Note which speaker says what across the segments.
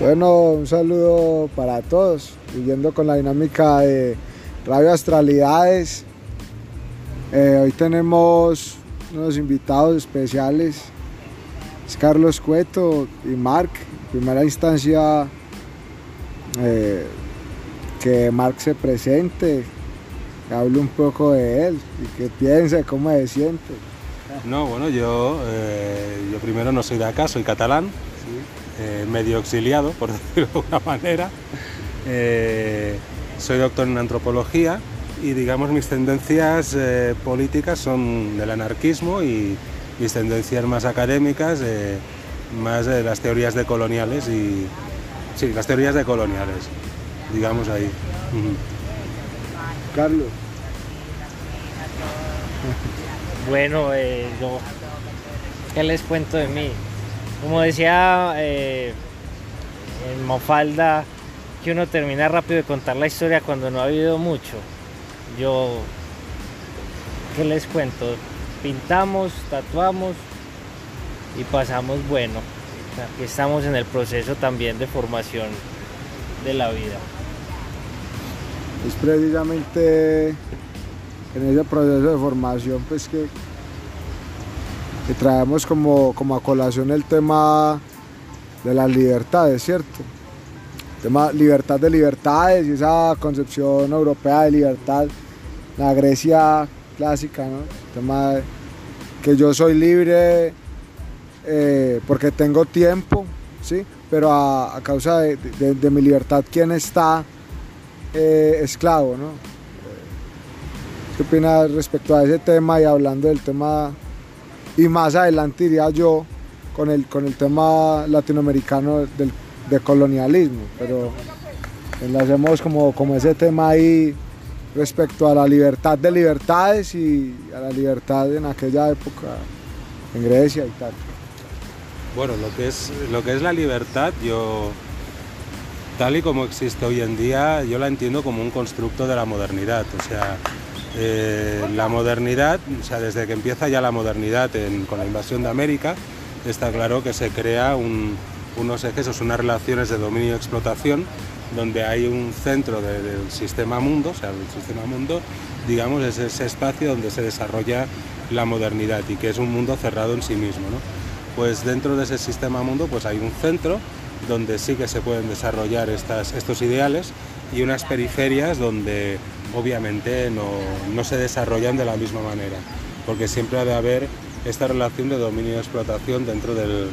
Speaker 1: Bueno, un saludo para todos, siguiendo con la dinámica de Radio Astralidades. Eh, hoy tenemos unos invitados especiales, es Carlos Cueto y Marc. En primera instancia, eh, que Marc se presente, que hable un poco de él y que piense, cómo se siente.
Speaker 2: No, bueno, yo, eh, yo primero no soy de acá, soy catalán, medio exiliado, por decirlo de alguna manera. soy doctor en antropología y digamos mis tendencias eh, políticas son del anarquismo y mis tendencias más académicas eh, más de las teorías decoloniales y sí, las teorías decoloniales, digamos ahí.
Speaker 1: Carlos.
Speaker 3: Bueno, eh, yo, ¿qué les cuento de mí? Como decía en Mofalda, que uno termina rápido de contar la historia cuando no ha habido mucho yo, ¿qué les cuento? Pintamos, tatuamos y pasamos bueno. Aquí estamos en el proceso también de formación de la vida.
Speaker 1: Es precisamente en ese proceso de formación pues que, que traemos como, como a colación el tema de las libertades, ¿cierto? tema libertad de libertades y esa concepción europea de libertad, la Grecia clásica, ¿no? tema que yo soy libre eh, porque tengo tiempo, ¿sí? pero a, causa de, mi libertad, ¿quién está eh, esclavo? ¿no? ¿Qué opinas respecto a ese tema y hablando del tema, y más adelante iría yo con el, con el tema latinoamericano del de colonialismo, pero enlacemos como, como ese tema ahí respecto a la libertad de libertades y a la libertad en aquella época en Grecia y tal.
Speaker 2: Bueno, lo que es, lo que es la libertad, yo, tal y como existe hoy en día, yo la entiendo como un constructo de la modernidad. O sea, eh, la modernidad, o sea, desde que empieza ya la modernidad con la invasión de América, está claro que se crea un, unos ejes, unas relaciones de dominio y explotación, donde hay un centro del sistema mundo, o sea, el sistema mundo, digamos, es ese espacio donde se desarrolla la modernidad y que es un mundo cerrado en sí mismo. Pues dentro de ese sistema mundo pues hay un centro donde sí que se pueden desarrollar estos ideales y unas periferias donde obviamente no, no se desarrollan de la misma manera, porque siempre ha de haber esta relación de dominio y explotación dentro del,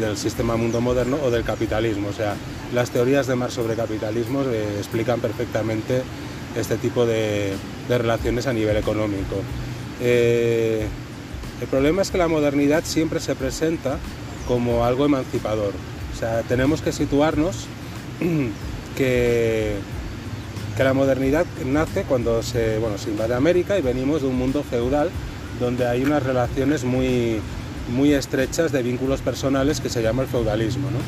Speaker 2: del sistema mundo moderno o del capitalismo. O sea, las teorías de Marx sobre capitalismo eh, explican perfectamente este tipo de, relaciones a nivel económico. Eh, el problema es que la modernidad siempre se presenta como algo emancipador. O sea, tenemos que situarnos que, que la modernidad nace cuando se, bueno, se invade América y venimos de un mundo feudal donde hay unas relaciones muy, muy estrechas de vínculos personales que se llama el feudalismo. ¿no?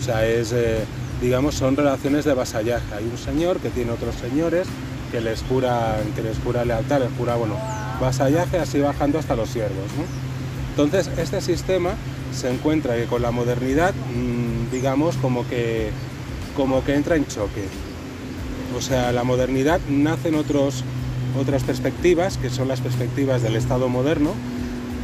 Speaker 2: O sea, es, eh, digamos, son relaciones de vasallaje. Hay un señor que tiene otros señores que les jura, que les lealtad, les jura, bueno, vasallaje así bajando hasta los siervos. Entonces, este sistema se encuentra con la modernidad, mm, digamos, como que, como que entra en choque. O sea, la modernidad nace en otros, otras perspectivas, que son las perspectivas del Estado moderno,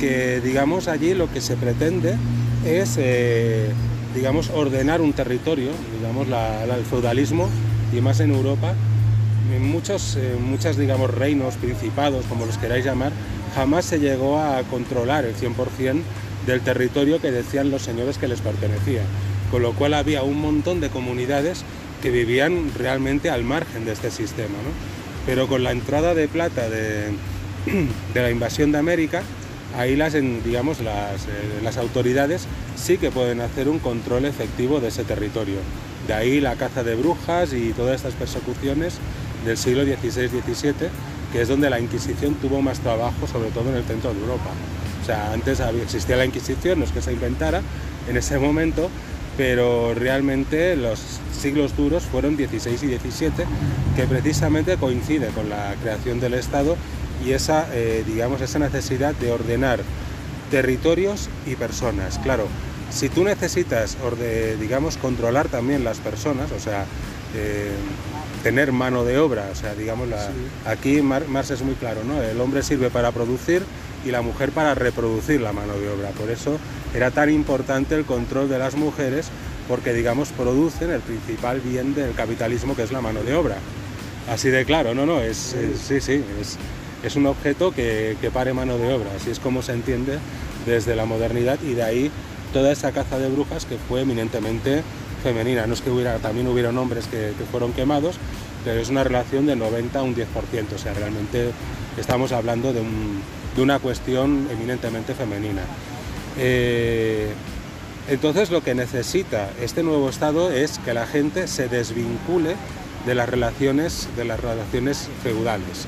Speaker 2: que digamos allí lo que se pretende es eh, digamos ordenar un territorio, digamos el feudalismo y más en Europa, en muchos, eh, muchas digamos reinos, principados, como los queráis llamar, jamás se llegó a controlar el 100% del territorio que decían los señores que les pertenecía, con lo cual había un montón de comunidades que vivían realmente al margen de este sistema. Pero con la entrada de plata de, de la invasión de América, ahí las, digamos, eh, las, autoridades sí que pueden hacer un control efectivo de ese territorio. De ahí la caza de brujas y todas estas persecuciones del siglo XVI-XVII, que es donde la Inquisición tuvo más trabajo, sobre todo en el centro de Europa. O sea, antes existía la Inquisición, no es que se inventara en ese momento, pero realmente los siglos duros fueron XVI y XVII, que precisamente coincide con la creación del Estado y esa, eh, digamos, esa necesidad de ordenar territorios y personas. Claro, si tú necesitas, digamos, controlar también las personas, o sea, eh, tener mano de obra, o sea, digamos, aquí Marx es muy claro, ¿no? El hombre sirve para producir y la mujer para reproducir la mano de obra. Por eso era tan importante el control de las mujeres, porque, digamos, producen el principal bien del capitalismo, que es la mano de obra. Así de claro, no, no, es, sí, sí, es, es un objeto que, que, pare mano de obra, así es como se entiende desde la modernidad y de ahí toda esa caza de brujas que fue eminentemente femenina. No es que hubiera, también hubieron hombres que, fueron quemados, pero es una relación de 90 a un 10%, o sea, realmente estamos hablando de, una cuestión eminentemente femenina. Eh, entonces lo que necesita este nuevo Estado es que la gente se desvincule de las relaciones, de las relaciones feudales,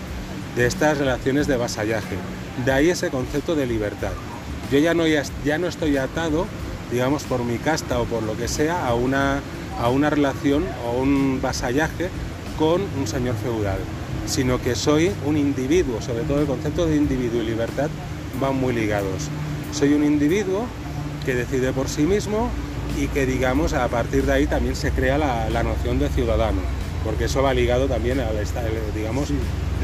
Speaker 2: de estas relaciones de vasallaje. De ahí ese concepto de libertad. Yo ya no, ya, no estoy atado, digamos, por mi casta o por lo que sea, a una, a una relación o un vasallaje con un señor feudal, sino que soy un individuo, sobre todo el concepto de individuo y libertad van muy ligados. Soy un individuo que decide por sí mismo y que digamos a partir de ahí también se crea la, la noción de ciudadano porque eso va ligado también al digamos,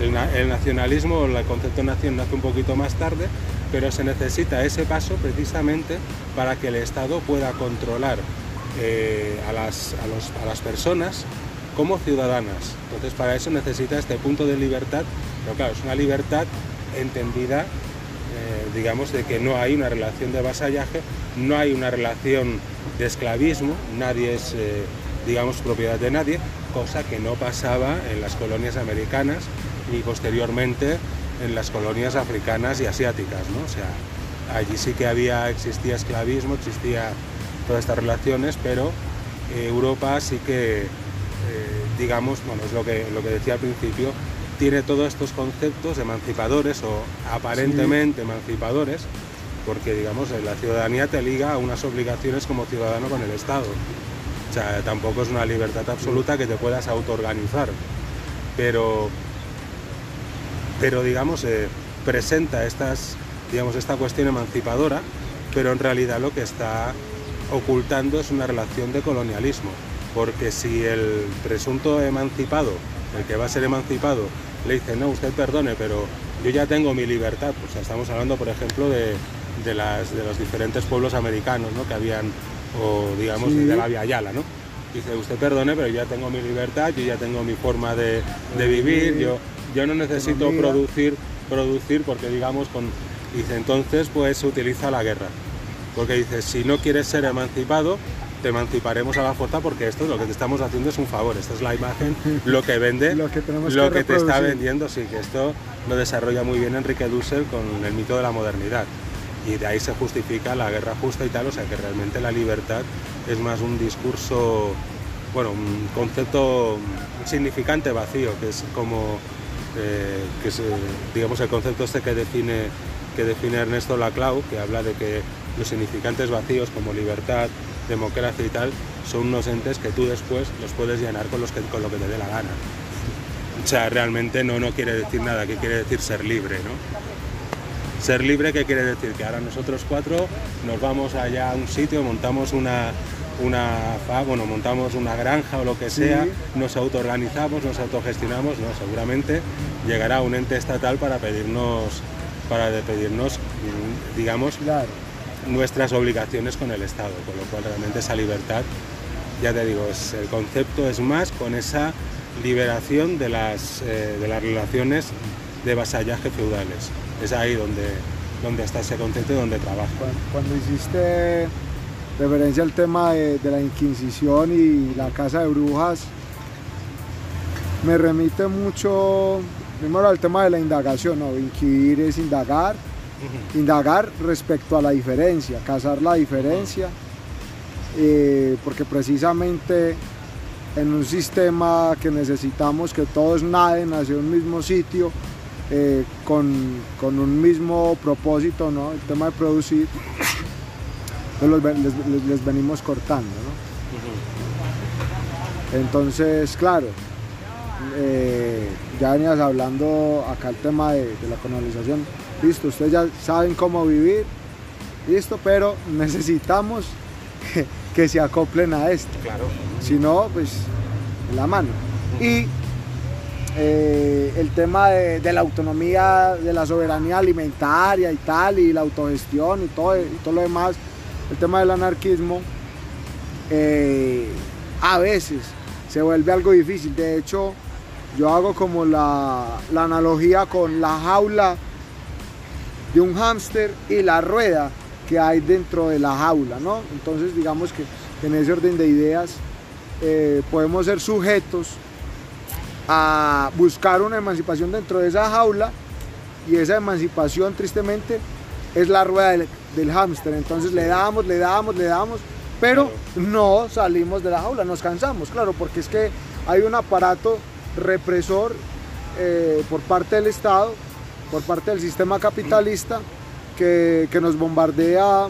Speaker 2: el, nacionalismo, el concepto de nación nace un poquito más tarde, pero se necesita ese paso precisamente para que el Estado pueda controlar eh, a, las, a, las personas como ciudadanas. Entonces para eso necesita este punto de libertad, pero claro, es una libertad entendida, digamos, de que no hay una relación de vasallaje, no hay una relación de esclavismo, nadie es, eh, digamos, propiedad de nadie, cosa que no pasaba en las colonias americanas ni posteriormente en las colonias africanas y asiáticas. ¿no? O sea, allí sí que había, existía esclavismo, existía todas estas relaciones, pero Europa sí que, eh, digamos, bueno, es lo que, lo que decía al principio, tiene todos estos conceptos emancipadores o aparentemente emancipadores, porque digamos la ciudadanía te liga a unas obligaciones como ciudadano con el Estado. O sea, tampoco es una libertad absoluta que te puedas autoorganizar, pero, pero digamos, eh, presenta estas, digamos, esta cuestión emancipadora, pero en realidad lo que está ocultando es una relación de colonialismo, porque si el presunto emancipado, el que va a ser emancipado, le dice, no, usted perdone, pero yo ya tengo mi libertad, pues estamos hablando, por ejemplo, de, las, de los diferentes pueblos americanos ¿no? que habían o digamos de la Via Yala, ¿no? Dice, usted perdone, pero yo ya tengo mi libertad, yo ya tengo mi forma de, vivir, yo, yo no necesito producir, producir porque digamos con... Dice, entonces pues se utiliza la guerra. Porque dice, si no quieres ser emancipado, te emanciparemos a la fuerza porque esto lo que te estamos haciendo es un favor. Esta es la imagen, lo que vende, lo que, lo que te está vendiendo, sí, que esto lo desarrolla muy bien Enrique Dussel con el mito de la modernidad. Y de ahí se justifica la guerra justa y tal, o sea que realmente la libertad es más un discurso, bueno, un concepto significante vacío, que es como, eh, que es, digamos, el concepto este que define, que define Ernesto Laclau, que habla de que los significantes vacíos como libertad, democracia y tal, son unos entes que tú después los puedes llenar con, los que, con lo que te dé la gana. O sea, realmente no, no quiere decir nada, que quiere decir ser libre, ¿no? Ser libre, ¿qué quiere decir? Que ahora nosotros cuatro nos vamos allá a un sitio, montamos una, una bueno, montamos una granja o lo que sea, nos autoorganizamos, nos autogestionamos, no, seguramente llegará un ente estatal para pedirnos, para pedirnos, digamos, nuestras obligaciones con el Estado, con lo cual realmente esa libertad, ya te digo, es, el concepto es más con esa liberación de las, eh, de las relaciones de vasallaje feudales es ahí donde, donde está ese concepto y donde trabaja.
Speaker 1: Cuando, hiciste referencia al tema de, la Inquisición y la casa de brujas, me remite mucho, primero al tema de la indagación, ¿no? Inquirir es indagar, indagar respecto a la diferencia, cazar la diferencia, eh, porque precisamente en un sistema que necesitamos que todos naden hacia un mismo sitio, eh, con, un mismo propósito, ¿no? el tema de producir, pues les, venimos cortando. Entonces, claro, eh, ya venías hablando acá el tema de, la colonización, listo, ustedes ya saben cómo vivir, listo, pero necesitamos que se acoplen a esto.
Speaker 2: Claro.
Speaker 1: Si no, pues la mano. Y eh, el tema de, de la autonomía, de la soberanía alimentaria y tal, y la autogestión y todo, y todo lo demás, el tema del anarquismo, eh, a veces se vuelve algo difícil. De hecho, yo hago como la, la analogía con la jaula de un hámster y la rueda que hay dentro de la jaula, ¿no? Entonces, digamos que en ese orden de ideas eh, podemos ser sujetos a buscar una emancipación dentro de esa jaula y esa emancipación tristemente es la rueda del, del hámster. Entonces le damos, le damos, le damos, pero no salimos de la jaula, nos cansamos, claro, porque es que hay un aparato represor eh, por parte del Estado, por parte del sistema capitalista, que, que nos bombardea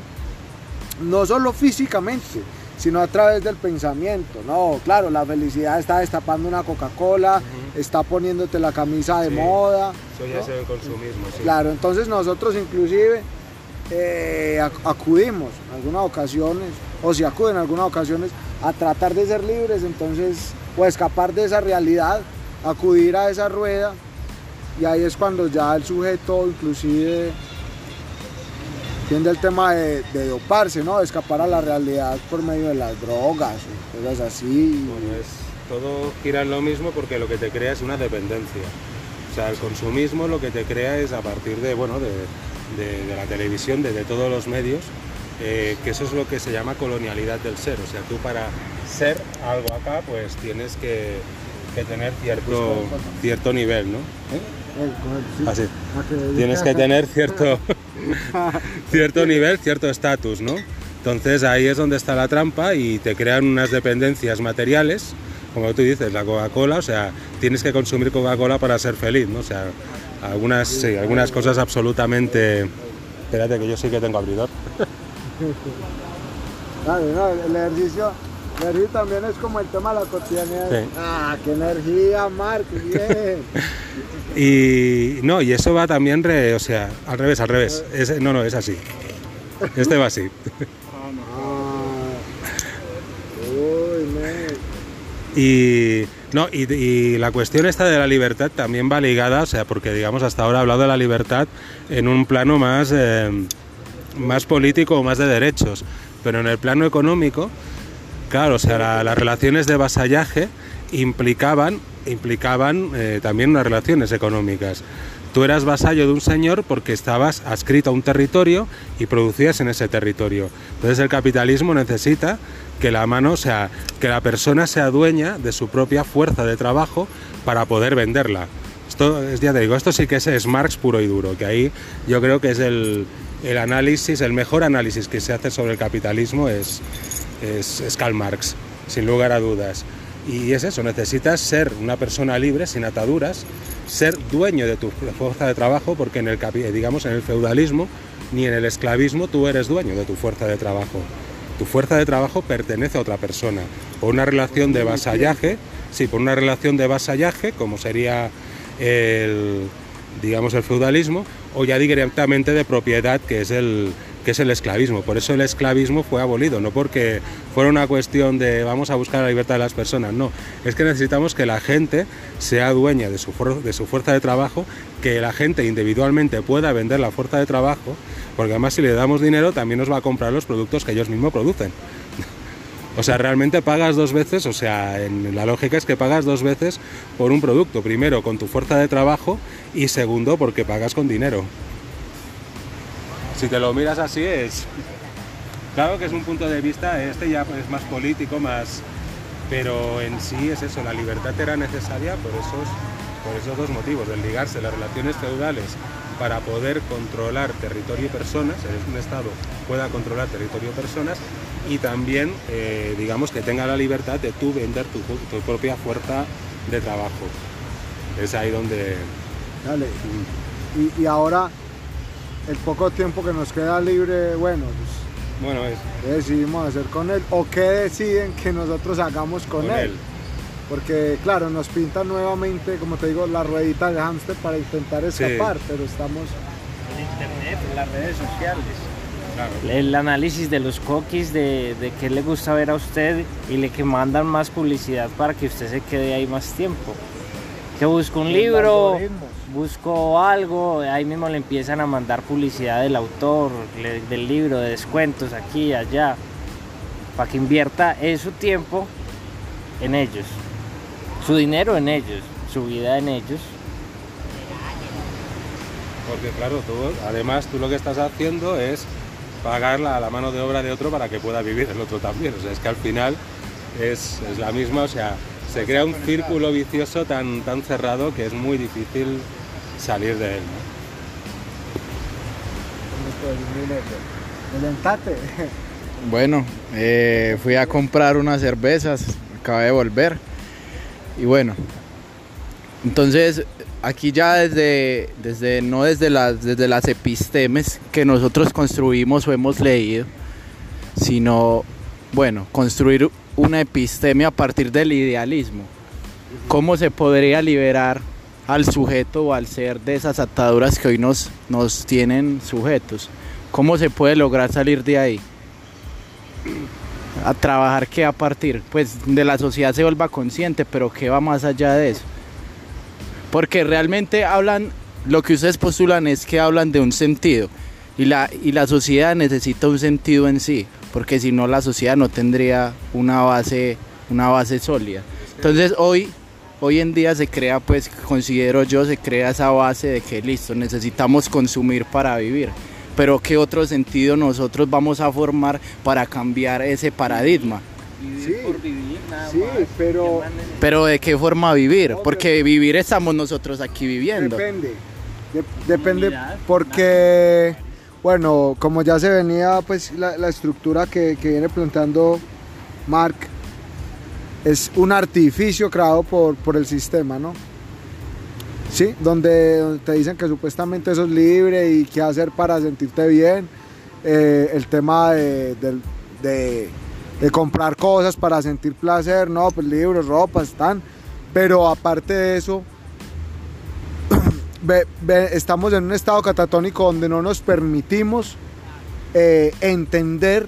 Speaker 1: no solo físicamente, sino a través del pensamiento. No, claro, la felicidad está destapando una Coca-Cola, está poniéndote la camisa de
Speaker 2: Sí,
Speaker 1: moda.
Speaker 2: Eso ya
Speaker 1: ¿no?
Speaker 2: se ve consumismo, sí.
Speaker 1: Claro, entonces nosotros inclusive eh, ac- acudimos en algunas ocasiones, o si acuden en algunas ocasiones, a tratar de ser libres, entonces, o escapar de esa realidad, acudir a esa rueda, y ahí es cuando ya el sujeto inclusive tiende el tema de, de doparse, ¿no? De escapar a la realidad por medio de las drogas, o cosas así.
Speaker 2: Bueno, es, todo gira en lo mismo porque lo que te crea es una dependencia. O sea, el consumismo lo que te crea es a partir de, bueno, de, de- de la televisión, de, todos los medios, eh, que eso es lo que se llama colonialidad del ser. O sea, tú para ser algo acá, pues tienes que, que tener cierto, cierto nivel, ¿no? ¿Eh? Así.
Speaker 1: Ah,
Speaker 2: Tienes que tener cierto, cierto nivel, cierto estatus, ¿no? Entonces ahí es donde está la trampa y te crean unas dependencias materiales, como tú dices, la Coca-Cola, o sea, tienes que consumir Coca-Cola para ser feliz, ¿no? O sea, algunas, sí, algunas cosas absolutamente... Espérate que yo sí que tengo abridor.
Speaker 1: Claro, no, el ejercicio, ejercicio también es como el tema de la cotidianidad.
Speaker 2: Sí.
Speaker 1: Ah, qué energía, Marco, bien.
Speaker 2: Y no, y eso va también, re- o sea, al revés, al revés. Es- no, no, es así. Este va así. Y, no, y, y la cuestión esta de la libertad también va ligada, o sea, porque digamos hasta ahora he hablado de la libertad en un plano más, eh, más político o más de derechos, pero en el plano económico, claro, o sea, la- las relaciones de vasallaje implicaban, implicaban eh, también unas relaciones económicas. Tú eras vasallo de un señor porque estabas adscrito a un territorio y producías en ese territorio. Entonces el capitalismo necesita que la mano, o sea, que la persona sea dueña de su propia fuerza de trabajo para poder venderla. Esto, es, ya te digo, esto sí que es, es Marx puro y duro, que ahí yo creo que es el, el análisis, el mejor análisis que se hace sobre el capitalismo es, es, Karl Marx, sin lugar a dudas. Y es eso, necesitas ser una persona libre, sin ataduras, ser dueño de tu fuerza de trabajo, porque en el, capi- digamos, en el feudalismo ni en el esclavismo tú eres dueño de tu fuerza de trabajo. Tu fuerza de trabajo pertenece a otra persona. Por una relación de vasallaje, sí, por una relación de vasallaje, como sería el, digamos, el feudalismo, o ya directamente de propiedad, que es el que es el esclavismo. Por eso el esclavismo fue abolido, no porque fuera una cuestión de vamos a buscar la libertad de las personas, no, es que necesitamos que la gente sea dueña de su, de su fuerza de trabajo, que la gente individualmente pueda vender la fuerza de trabajo, porque además si le damos dinero también nos va a comprar los productos que ellos mismos producen. O sea, realmente pagas dos veces, o sea, la lógica es que pagas dos veces por un producto. Primero con tu fuerza de trabajo y segundo porque pagas con dinero. Si te lo miras así es... Claro que es un punto de vista, este ya es más político, más... Pero en sí es eso, la libertad era necesaria por esos, por esos dos motivos, el ligarse las relaciones feudales para poder controlar territorio y personas, un Estado pueda controlar territorio y personas y también, eh, digamos, que tenga la libertad de tú vender tu, propia fuerza de trabajo. Es ahí donde...
Speaker 1: Y, y ahora, el poco tiempo que nos queda libre, bueno, pues,
Speaker 2: Bueno, es
Speaker 1: ¿qué decidimos hacer con él? ¿O qué deciden que nosotros hagamos con,
Speaker 2: con
Speaker 1: él?
Speaker 2: él.
Speaker 1: Porque, claro, nos pintan nuevamente, como te digo, la ruedita de hámster para intentar
Speaker 2: Sí.
Speaker 1: escapar, pero estamos.
Speaker 3: El internet, las redes sociales. el análisis de los cookies, de, de qué le gusta ver a usted y le que mandan más publicidad para que usted se quede ahí más tiempo. Que busco un libro, busco algo, ahí mismo le empiezan a mandar publicidad del autor, del libro, de descuentos aquí y allá, para que invierta su tiempo en ellos, su dinero en ellos, su vida en ellos.
Speaker 2: Porque claro, tú, además tú lo que estás haciendo es pagar la, la mano de obra de otro para que pueda vivir el otro también. O sea, es que al final es, es la misma, o sea, se crea un círculo vicioso tan, tan cerrado que es muy difícil salir de él.
Speaker 4: Bueno, eh, fui a comprar unas cervezas, acabé de volver y bueno, entonces aquí ya desde, desde no desde las, desde las epistemes que nosotros construimos o hemos leído, sino, bueno, construir una episteme a partir del idealismo. ¿Cómo se podría liberar al sujeto o al ser de esas ataduras que hoy nos, nos tienen sujetos? ¿Cómo se puede lograr salir de ahí? A trabajar que a partir, pues de la sociedad se vuelva consciente, pero que va más allá de eso. Porque realmente hablan, lo que ustedes postulan es que hablan de un sentido y la, y la sociedad necesita un sentido en sí, porque si no la sociedad no tendría una base, una base sólida. Entonces hoy, hoy en día se crea, pues considero yo, se crea esa base de que listo, necesitamos consumir para vivir. Pero ¿qué otro sentido nosotros vamos a formar para cambiar ese paradigma?
Speaker 1: sí, sí, pero...
Speaker 4: Pero ¿de qué forma vivir? Porque vivir estamos nosotros aquí viviendo.
Speaker 1: Depende, depende porque, bueno, como ya se venía pues la, estructura que, viene planteando Mark, es un artificio creado por, por el sistema, ¿no? Sí, donde, te dicen que supuestamente eso es libre y qué hacer para sentirte bien. Eh, el tema de de comprar cosas para sentir placer, no, pues libros, ropa, están. Pero aparte de eso, estamos en un estado catatónico donde no nos permitimos eh, entender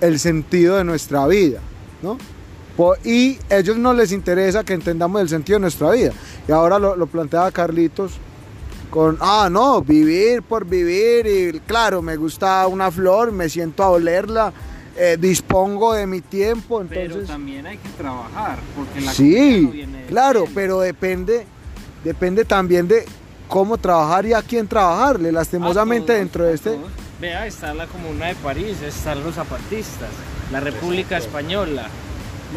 Speaker 1: el sentido de nuestra vida, ¿no? Y a ellos no les interesa que entendamos el sentido de nuestra vida. Y ahora lo, lo planteaba Carlitos con, ah, no, vivir por vivir y claro, me gusta una flor, me siento a olerla, eh, dispongo de mi tiempo. Entonces...
Speaker 3: Pero también hay que trabajar, porque la
Speaker 1: Sí, claro, pero depende, depende también de cómo trabajar y a quién trabajarle. Lastimosamente dentro de este...
Speaker 3: Vea, está la Comuna de París, están los zapatistas, la República Española,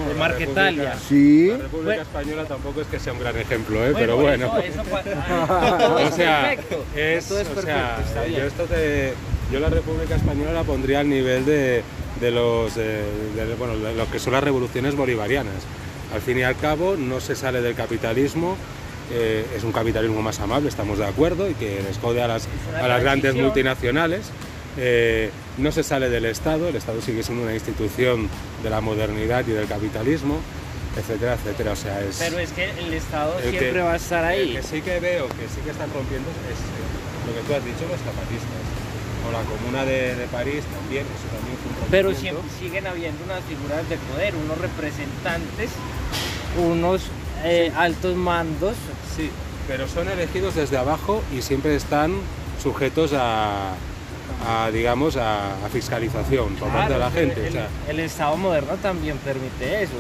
Speaker 3: de Marquetalia.
Speaker 1: Sí.
Speaker 2: La República Española tampoco es que sea un gran ejemplo, ¿eh? pero bueno. o sea, es, o sea, yo esto de, yo la República Española la pondría al nivel de, de, los, eh, bueno, lo que son las revoluciones bolivarianas. Al fin y al cabo no se sale del capitalismo, eh, es un capitalismo más amable, estamos de acuerdo, y que les jode a las, a las grandes multinacionales. Eh, no se sale del Estado, el Estado sigue siendo una institución de la modernidad y del capitalismo, etcétera, etcétera. O sea, es,
Speaker 3: Pero es que el Estado siempre va a estar ahí.
Speaker 2: El que sí que veo que sí que están rompiendo es lo que tú has dicho, los zapatistas o la Comuna de, París también, eso también fue un
Speaker 3: Pero siempre siguen habiendo unas figuras de poder, unos representantes, unos eh, altos mandos.
Speaker 2: Sí, pero son elegidos desde abajo y siempre están sujetos a, digamos, a, fiscalización por parte de la gente.
Speaker 3: El, Estado moderno también permite eso.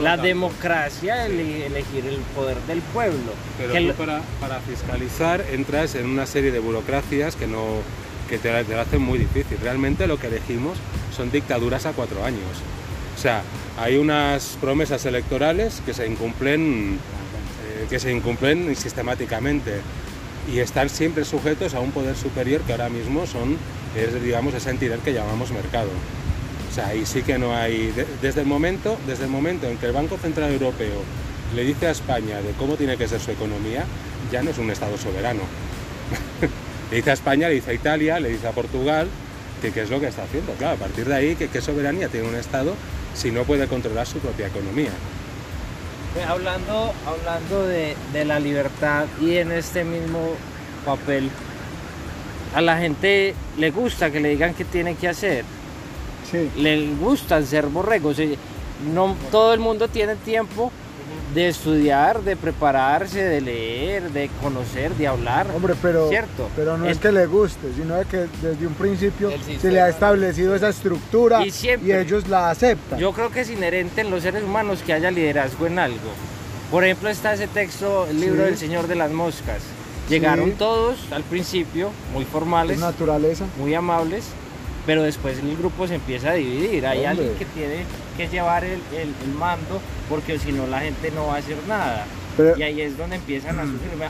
Speaker 3: la democracia, elegir el poder del pueblo.
Speaker 2: Pero para, para fiscalizar entras en una serie de burocracias que no que te, lo hacen muy difícil. Realmente lo que elegimos son dictaduras a cuatro años. O sea, hay unas promesas electorales que se incumplen, eh, que se incumplen sistemáticamente y están siempre sujetos a un poder superior que ahora mismo son, es, digamos, esa entidad que llamamos mercado. O sea, ahí sí que no hay, desde el momento, desde el momento en que el Banco Central Europeo le dice a España de cómo tiene que ser su economía, ya no es un Estado soberano. Le dice a España, le dice a Italia, le dice a Portugal, que qué es lo que está haciendo. Claro, a partir de ahí, ¿qué, soberanía tiene un Estado si no puede controlar su propia economía?
Speaker 3: Hablando, hablando de, la libertad y en este mismo papel, a la gente le gusta que le digan qué tiene que hacer.
Speaker 1: Sí.
Speaker 3: Le gustan ser borregos. eh, No todo el mundo tiene tiempo de estudiar, de prepararse, de leer, de conocer, de hablar.
Speaker 1: Hombre, pero,
Speaker 3: ¿Cierto?
Speaker 1: pero no es
Speaker 3: Es-
Speaker 1: que le guste, sino de que desde un principio se le ha establecido esa estructura
Speaker 3: Y siempre-
Speaker 1: ellos la aceptan.
Speaker 3: Yo creo que es inherente en los seres humanos que haya liderazgo en algo. Por ejemplo, está ese texto, el libro
Speaker 1: Sí.
Speaker 3: del Señor de las Moscas. Llegaron
Speaker 1: Sí.
Speaker 3: todos al principio, muy
Speaker 1: es
Speaker 3: formales,
Speaker 1: naturaleza.
Speaker 3: muy amables, pero después el grupo se empieza a dividir. Hay
Speaker 1: Hombre.
Speaker 3: alguien que tiene que llevar el, el- el mando, porque si no la gente no va a hacer nada.
Speaker 1: Pero-
Speaker 3: y ahí es donde empiezan a surgir. A,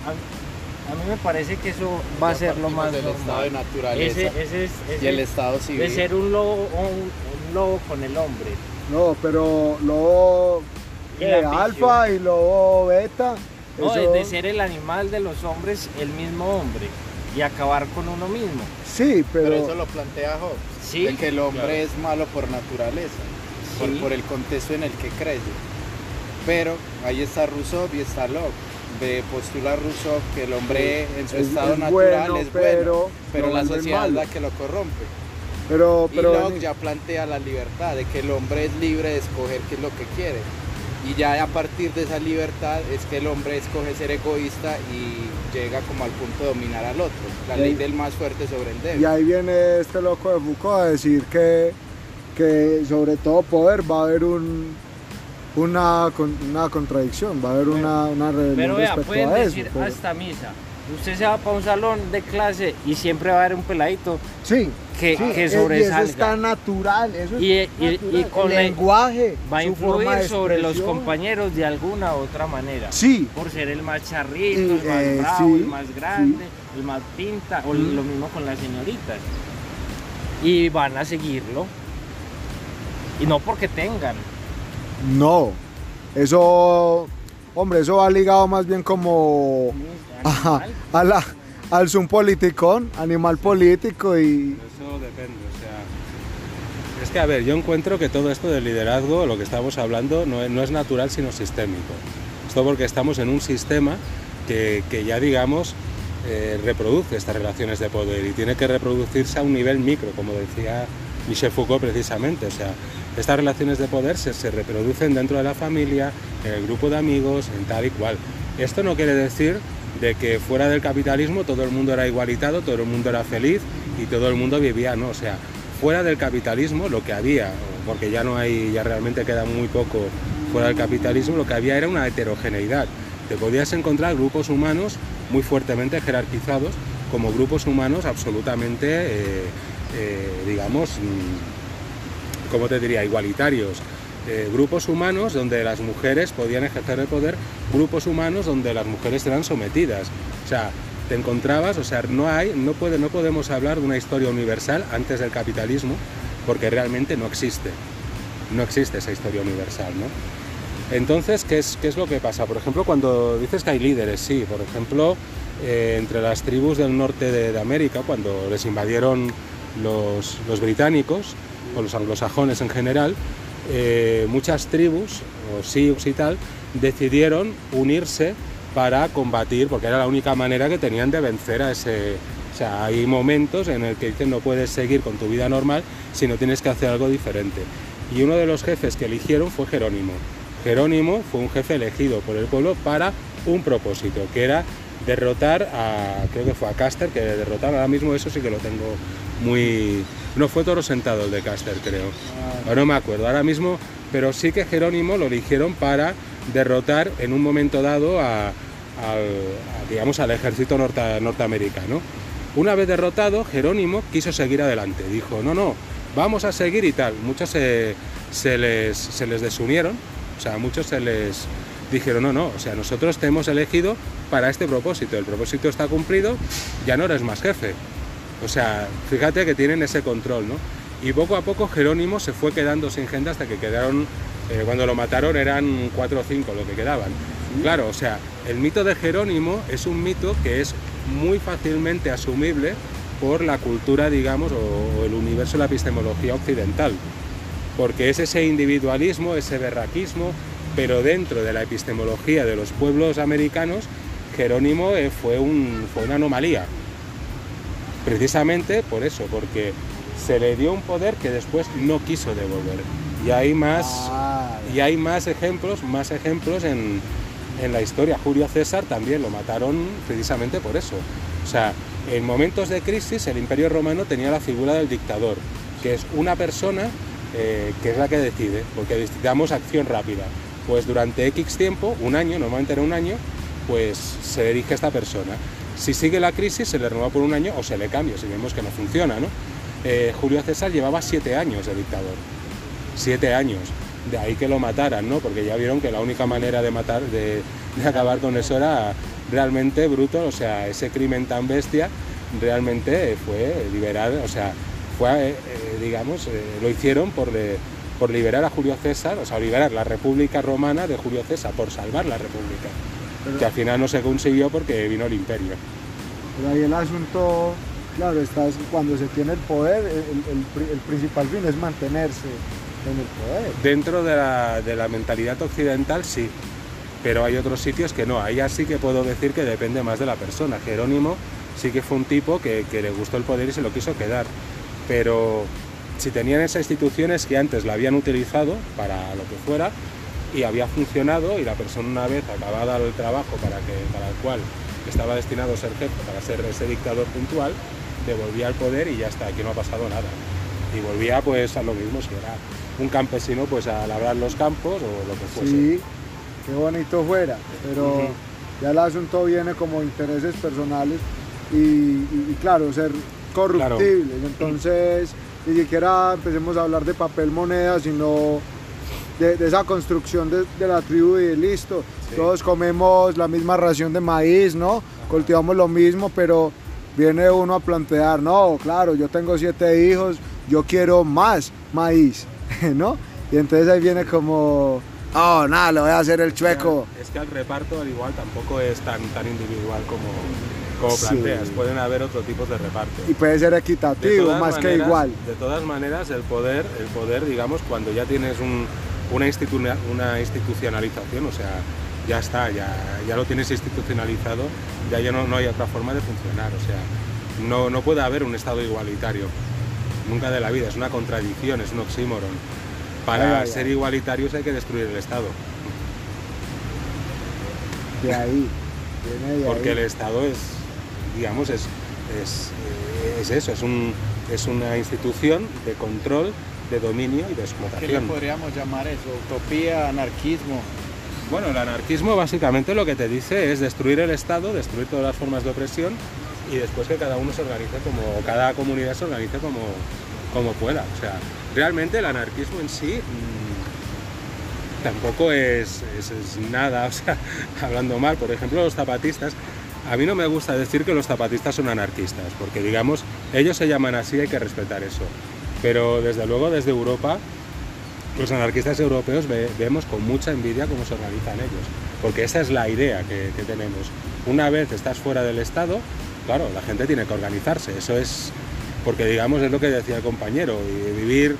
Speaker 3: a mí me parece que eso va a ser lo más
Speaker 4: del estado de naturaleza
Speaker 3: Ese, ese es,
Speaker 4: y el estado civil.
Speaker 3: de ser un lobo, un, un lobo con el hombre.
Speaker 1: No, pero lobo
Speaker 3: Y
Speaker 1: eh, alfa y lobo beta.
Speaker 3: No,
Speaker 1: eso-
Speaker 3: es de ser el animal de los hombres el mismo hombre y acabar con uno mismo.
Speaker 1: Sí,
Speaker 4: Pero,
Speaker 1: pero,
Speaker 4: eso lo plantea Job,
Speaker 3: Sí,
Speaker 4: de que el hombre
Speaker 3: claro.
Speaker 4: es malo por naturaleza, por, el contexto en el que crece. Pero ahí está Rousseau y está Locke. De postula Rousseau que el hombre en su
Speaker 1: es-
Speaker 4: estado
Speaker 1: es
Speaker 4: natural
Speaker 1: bueno,
Speaker 4: es
Speaker 1: pero
Speaker 4: bueno, pero la sociedad es la que lo corrompe.
Speaker 1: pero,
Speaker 4: Y
Speaker 1: pero
Speaker 4: Locke ya plantea la libertad, de que el hombre es libre de escoger qué es lo que quiere. Y ya a partir de esa libertad es que el hombre escoge ser egoísta y llega como al punto de dominar al otro. La
Speaker 1: Y
Speaker 4: ley del más fuerte sobre el
Speaker 1: y
Speaker 4: débil.
Speaker 1: ahí viene este loco de Foucault a decir que, que sobre todo poder va a haber un, una, una contradicción, va a haber una, una rebelión
Speaker 3: Pero vea,
Speaker 1: respecto
Speaker 3: pueden
Speaker 1: a eso.
Speaker 3: decir
Speaker 1: pero-
Speaker 3: hasta misa. Usted se va para un salón de clase y siempre va a haber un peladito
Speaker 1: Sí,
Speaker 3: que,
Speaker 1: sí,
Speaker 3: que
Speaker 1: eh, y eso
Speaker 3: sobresalga.
Speaker 1: está natural, eso es
Speaker 3: Y- y- y
Speaker 1: natural.
Speaker 3: con
Speaker 1: el lenguaje,
Speaker 3: va a influir sobre los compañeros de alguna u otra manera.
Speaker 1: Sí,
Speaker 3: Por ser el más charrito,
Speaker 1: Y,
Speaker 3: el más
Speaker 1: eh,
Speaker 3: bravo,
Speaker 1: sí,
Speaker 3: el más grande, el más pinta, o
Speaker 1: Mm.
Speaker 3: lo mismo con las señoritas. Y van a seguirlo. Y no porque tengan.
Speaker 1: no, eso, hombre, eso va ligado más bien como a la, al zoom politicón, animal político y
Speaker 2: Eso depende, o sea. Es que, a ver, yo encuentro que todo esto del liderazgo, lo que estamos hablando, no es, no es natural sino sistémico. Esto porque estamos en un sistema que, que ya, digamos, eh, reproduce estas relaciones de poder y tiene que reproducirse a un nivel micro, como decía Michel Foucault precisamente. O sea, estas relaciones de poder se, se reproducen dentro de la familia, en el grupo de amigos, en tal y cual. Esto no quiere decir de que fuera del capitalismo todo el mundo era igualitado, todo el mundo era feliz y todo el mundo vivía, ¿no? O sea, fuera del capitalismo lo que había, porque ya no hay, ya realmente queda muy poco fuera del capitalismo, lo que había era una heterogeneidad. Te podías encontrar grupos humanos muy fuertemente jerarquizados como grupos humanos absolutamente, eh, eh, digamos, mm, ¿cómo te diría?, igualitarios. Eh, grupos humanos donde las mujeres podían ejercer el poder, grupos humanos donde las mujeres eran sometidas. O sea, te encontrabas, o sea, no hay, no puede, no podemos hablar de una historia universal antes del capitalismo, porque realmente no existe. No existe esa historia universal, ¿no? Entonces, ¿qué es, qué es lo que pasa? Por ejemplo, cuando dices que hay líderes, sí, por ejemplo, eh, entre las tribus del norte de, de América, cuando les invadieron los, británicos, o los anglosajones en general, eh, muchas tribus, o sioux y tal, decidieron unirse para combatir, porque era la única manera que tenían de vencer a ese... O sea, hay momentos en el que dicen no puedes seguir con tu vida normal si no tienes que hacer algo diferente. Y uno de los jefes que eligieron fue Jerónimo. Jerónimo fue un jefe elegido por el pueblo para un propósito, que era derrotar a, creo que fue a Caster, que derrotaron ahora mismo eso sí que lo tengo muy... No fue toro sentado el de Caster, creo. O no me acuerdo ahora mismo, pero sí que Jerónimo lo eligieron para derrotar en un momento dado a, digamos, al ejército norte- norteamericano. Una vez derrotado, Jerónimo quiso seguir adelante. Dijo, no, no, vamos a seguir y tal. Muchos se, se les, se les desunieron, o sea, muchos se les dijeron, no, no, o sea, nosotros te hemos elegido para este propósito. El propósito está cumplido, ya no eres más jefe. O sea, fíjate que tienen ese control, ¿no? Y poco a poco Jerónimo se fue quedando sin gente hasta que quedaron, eh, cuando lo mataron eran cuatro o cinco lo que quedaban. Claro, o sea, el mito de Jerónimo es un mito que es muy fácilmente asumible por la cultura, digamos, o, el universo de la epistemología occidental. Porque es ese individualismo, ese berraquismo, pero dentro de la epistemología de los pueblos americanos, Jerónimo eh, fue, un, fue una anomalía. Precisamente por eso, porque se le dio un poder que después no quiso devolver. Y hay más,
Speaker 1: Ah,
Speaker 2: y hay más ejemplos, más ejemplos en, en la historia. Julio César también lo mataron precisamente por eso. O sea, en momentos de crisis el Imperio Romano tenía la figura del dictador, que es una persona eh, que es la que decide, porque necesitamos acción rápida. Pues durante X tiempo, un año, normalmente era un año, pues se elige esta persona. Si sigue la crisis, se le renueva por un año o se le cambia, si vemos que no funciona. ¿no? Eh, Julio César llevaba siete años de dictador. Siete años. De ahí que lo mataran, ¿no? Porque ya vieron que la única manera de matar, de, acabar con eso era realmente bruto, o sea, ese crimen tan bestia realmente fue liberar, o sea, fue, eh, eh, digamos, lo hicieron por, por liberar a Julio César, o sea, liberar la República Romana de Julio César, por salvar la República,
Speaker 1: Pero-
Speaker 2: que al final no se consiguió porque vino el imperio.
Speaker 1: Pero ahí el asunto, claro, está cuando se tiene el poder, el, el pri- el principal fin es mantenerse en el poder.
Speaker 2: Dentro de la, de la mentalidad occidental sí, pero hay otros sitios que no. Ahí ya sí que puedo decir que depende más de la persona. Jerónimo sí que fue un tipo que, que le gustó el poder y se lo quiso quedar, pero si tenían esas instituciones que antes la habían utilizado para lo que fuera y había funcionado y la persona una vez acabada el trabajo para, que, para el cual estaba destinado a ser jefe, para ser ese dictador puntual, devolvía el poder y ya está, aquí no ha pasado nada. Y volvía pues a lo mismo, si era un campesino pues a labrar los campos o lo que fuese.
Speaker 1: Sí, qué bonito fuera, pero ya el asunto viene como intereses personales y, y- y claro, ser corruptibles. Entonces, ni siquiera empecemos a hablar de papel moneda, sino de, de esa construcción de, de la tribu y listo.
Speaker 2: Sí.
Speaker 1: Todos comemos la misma ración de maíz, ¿no? Cultivamos lo mismo, pero viene uno a plantear, no, claro, yo tengo siete hijos, yo quiero más maíz, ¿no? Y entonces ahí viene como, oh, nada, lo voy a hacer el chueco.
Speaker 2: Es que el reparto al igual tampoco es tan, tan individual como, como
Speaker 1: Sí.
Speaker 2: planteas. Pueden haber otros tipos de reparto.
Speaker 1: Y puede ser equitativo, más que igual.
Speaker 2: De todas maneras, el poder, el poder, digamos, cuando ya tienes un- una, institu- una institucionalización, o sea, ya está, ya, ya lo tienes institucionalizado, ya, ya no, no hay otra forma de funcionar. O sea, no, no puede haber un Estado igualitario. Nunca de la vida, es una contradicción, es un oxímoron. Para ser igualitarios hay que destruir el Estado.
Speaker 1: De ahí. Viene de
Speaker 2: porque el Estado es, digamos, es, es, es eso, es, un, es una institución de control, de dominio y de
Speaker 4: ¿Qué le
Speaker 2: explotación.
Speaker 4: podríamos llamar eso? Utopía, anarquismo.
Speaker 2: Bueno, el anarquismo básicamente lo que te dice es destruir el Estado, destruir todas las formas de opresión y después que cada uno se organice como, cada comunidad se organice como, como pueda. O sea, realmente el anarquismo en sí mm, tampoco es, es- es nada, o sea, hablando mal, por ejemplo, los zapatistas, a mí no me gusta decir que los zapatistas son anarquistas, porque digamos, ellos se llaman así, hay que respetar eso. Pero desde luego desde Europa los anarquistas europeos ve- vemos con mucha envidia cómo se organizan ellos, porque esa es la idea que, tenemos. Una vez estás fuera del Estado, claro, la gente tiene que organizarse, eso es, porque digamos es lo que decía el compañero, y vivir,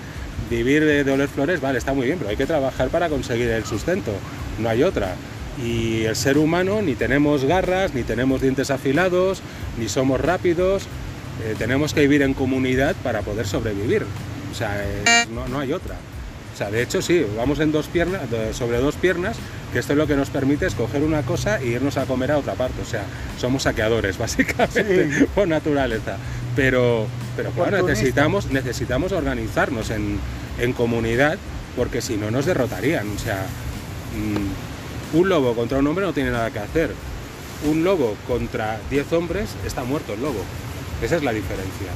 Speaker 2: vivir de, de flores, vale, está muy bien, pero hay que trabajar para conseguir el sustento, no hay otra. Y el ser humano ni tenemos garras, ni tenemos dientes afilados, ni somos rápidos, eh, tenemos que vivir en comunidad para poder sobrevivir, o sea, es- no, no hay otra. O sea, de hecho sí, vamos en dos piernas, sobre dos piernas, que esto es lo que nos permite es coger una cosa e irnos a comer a otra parte. O sea, somos saqueadores, básicamente,
Speaker 1: Sí.
Speaker 2: por naturaleza. Pero, pero claro, necesitamos, necesitamos organizarnos en, en comunidad, porque si no nos derrotarían. O sea, mm, un lobo contra un hombre no tiene nada que hacer. Un lobo contra 10 hombres está muerto el lobo. Esa es la diferencia.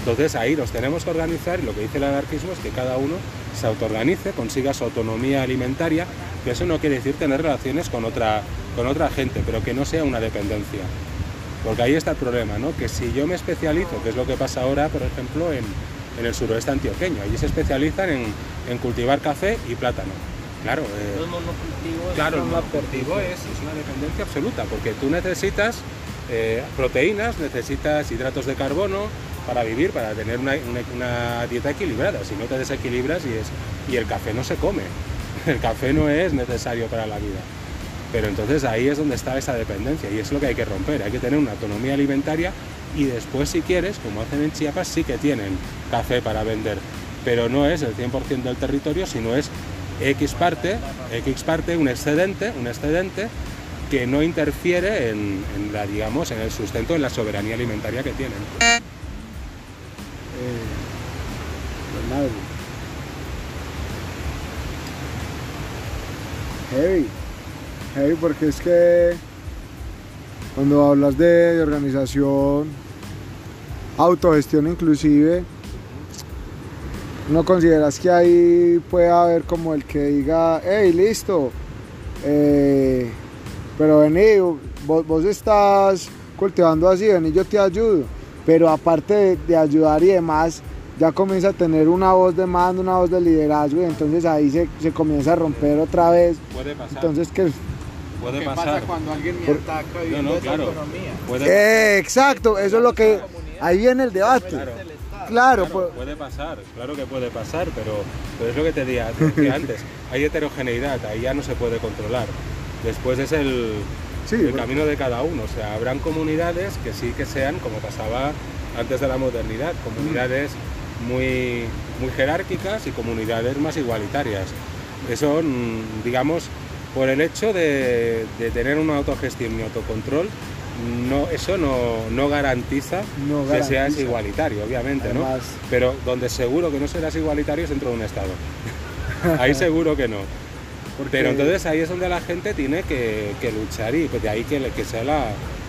Speaker 2: Entonces ahí los tenemos que organizar y lo que dice el anarquismo es que cada uno se autoorganice, consiga su autonomía alimentaria, que eso no quiere decir tener relaciones con otra, con otra gente, pero que no sea una dependencia. Porque ahí está el problema, ¿no? Que si yo me especializo, que es lo que pasa ahora, por ejemplo, en, en el suroeste antioqueño, allí se especializan en, en cultivar café y plátano. Claro, eh,
Speaker 3: Los monocultivos
Speaker 2: Claro, el monocultivo es, es una dependencia absoluta, porque tú necesitas eh, proteínas, necesitas hidratos de carbono para vivir, para tener una, una- dieta equilibrada. Si no te desequilibras y, es, y el café no se come, el café no es necesario para la vida. Pero entonces ahí es donde está esa dependencia y es lo que hay que romper. Hay que tener una autonomía alimentaria y después si quieres, como hacen en Chiapas, sí que tienen café para vender, pero no es el 100% del territorio, sino es X parte, X parte, un excedente, un excedente que no interfiere en, la, digamos, en el sustento, en la soberanía alimentaria que tienen.
Speaker 1: Eh. Heavy. Heavy porque es que cuando hablas de organización, autogestión inclusive, no consideras que ahí puede haber como el que diga, hey, listo, eh, pero vení, vos, vos estás cultivando así, vení, yo te ayudo. Pero aparte de, de ayudar y demás, ya comienza a tener una voz de mando, una voz de liderazgo y entonces ahí se, se comienza a romper otra vez.
Speaker 2: Puede pasar.
Speaker 1: Entonces que
Speaker 2: puede
Speaker 4: ¿Qué
Speaker 2: pasar.
Speaker 4: pasa cuando alguien me ataca
Speaker 2: No,
Speaker 4: viviendo
Speaker 2: no,
Speaker 4: esa
Speaker 2: claro.
Speaker 4: autonomía?
Speaker 2: Puede,
Speaker 1: Eh, exacto, eso es lo que ahí viene el debate.
Speaker 2: Claro.
Speaker 1: Claro,
Speaker 2: Claro,
Speaker 1: pues,
Speaker 2: puede pasar, claro que puede pasar, pero, pero es lo que te decía antes, hay heterogeneidad, ahí ya no se puede controlar. Después es el,
Speaker 1: sí,
Speaker 2: el
Speaker 1: bueno,
Speaker 2: camino de cada uno, o sea, habrán comunidades que sí que sean, como pasaba antes de la modernidad, comunidades muy, muy jerárquicas y comunidades más igualitarias. Eso, mm, digamos, por el hecho de, de tener una autogestión y autocontrol, no, eso no, no garantiza
Speaker 1: no
Speaker 2: que seas igualitario, obviamente, ¿no? Pero donde seguro que no serás igualitario es dentro de un Estado. ahí seguro que no.
Speaker 1: Porque-
Speaker 2: Pero entonces ahí es donde la gente tiene que, que luchar y pues de ahí que, sea la,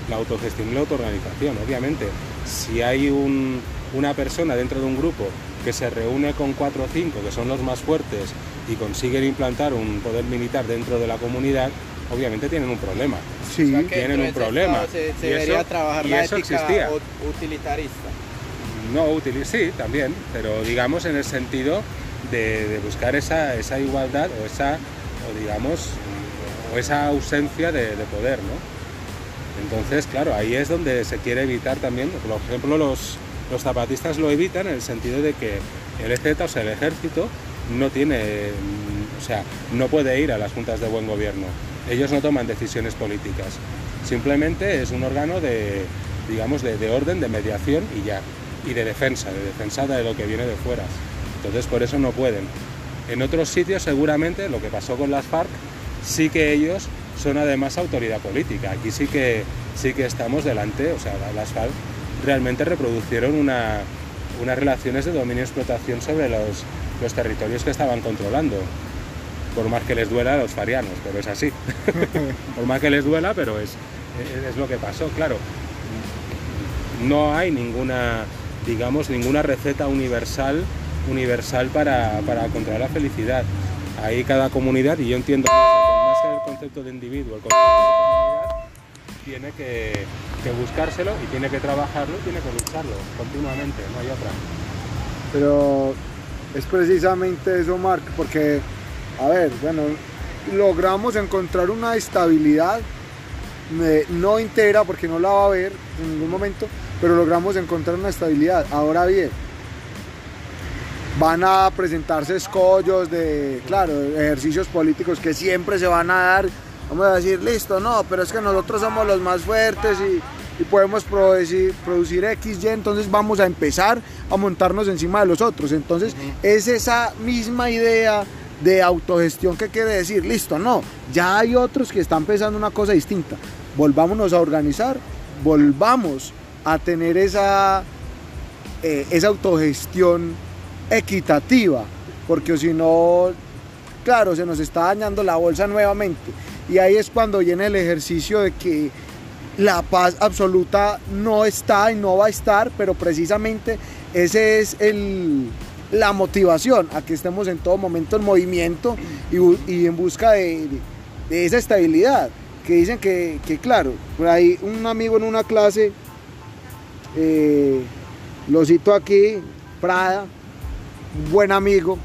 Speaker 2: la autogestión y la autoorganización, obviamente. Si hay un- una persona dentro de un grupo que se reúne con cuatro o cinco, que son los más fuertes, y consiguen implantar un poder militar dentro de la comunidad, obviamente tienen un problema.
Speaker 1: sí,
Speaker 4: O sea, que
Speaker 2: tienen un problema.
Speaker 4: Se, se
Speaker 2: Y
Speaker 4: debería
Speaker 2: eso-
Speaker 4: trabajar
Speaker 2: y
Speaker 4: la
Speaker 2: eso
Speaker 4: ética
Speaker 2: existía.
Speaker 4: ut- utilitarista.
Speaker 2: No útil, sí, también, pero digamos en el sentido de, de buscar esa, esa igualdad o esa, o digamos, o esa ausencia de, de poder, ¿no? Entonces, claro, ahí es donde se quiere evitar también, por ejemplo, los, los zapatistas lo evitan en el sentido de que el EZ, o sea, el ejército, no tiene, mm, o sea, no puede ir a las juntas de buen gobierno. Ellos no toman decisiones políticas. Simplemente es un órgano de, digamos, de, de orden, de mediación y ya, y de defensa, de defensa de lo que viene de fuera. Entonces, por eso no pueden. En otros sitios, seguramente, lo que pasó con las FARC, sí que ellos son además autoridad política. Aquí sí que, sí que estamos delante, o sea, las FARC realmente reproducieron una, unas relaciones de dominio y explotación sobre los, territorios que estaban controlando. Por más que les duela a los farianos, pero es así. Por más que les duela, pero es, es lo que pasó, claro. No hay ninguna, digamos, ninguna receta universal, universal para, para controlar la felicidad. Ahí cada comunidad, y yo entiendo que más el concepto de individuo, el concepto de comunidad, tiene que, que buscárselo y tiene que trabajarlo y tiene que lucharlo continuamente, no hay otra.
Speaker 1: pero es precisamente eso, Mark, porque, a ver, bueno, logramos encontrar una estabilidad, eh, no entera, porque no la va a haber en ningún momento, pero logramos encontrar una estabilidad. Ahora bien, van a presentarse escollos de, claro, ejercicios políticos que siempre se van a dar. Vamos a decir, listo, no, pero es que nosotros somos los más fuertes y, y podemos producir, producir X, Y, entonces vamos a empezar a montarnos encima de los otros. Entonces es esa misma idea de autogestión que quiere decir, listo, no, ya hay otros que están pensando una cosa distinta. Volvámonos a organizar, volvamos a tener esa, eh, esa autogestión equitativa, porque si no, claro, se nos está dañando la bolsa nuevamente. Y ahí es cuando viene el ejercicio de que la paz absoluta no está y no va a estar, pero precisamente ese es el, la motivación a que estemos en todo momento en movimiento y, en busca de esa estabilidad. Que dicen que, que, claro, por ahí un amigo en una clase, eh, lo cito aquí, Prada, buen amigo,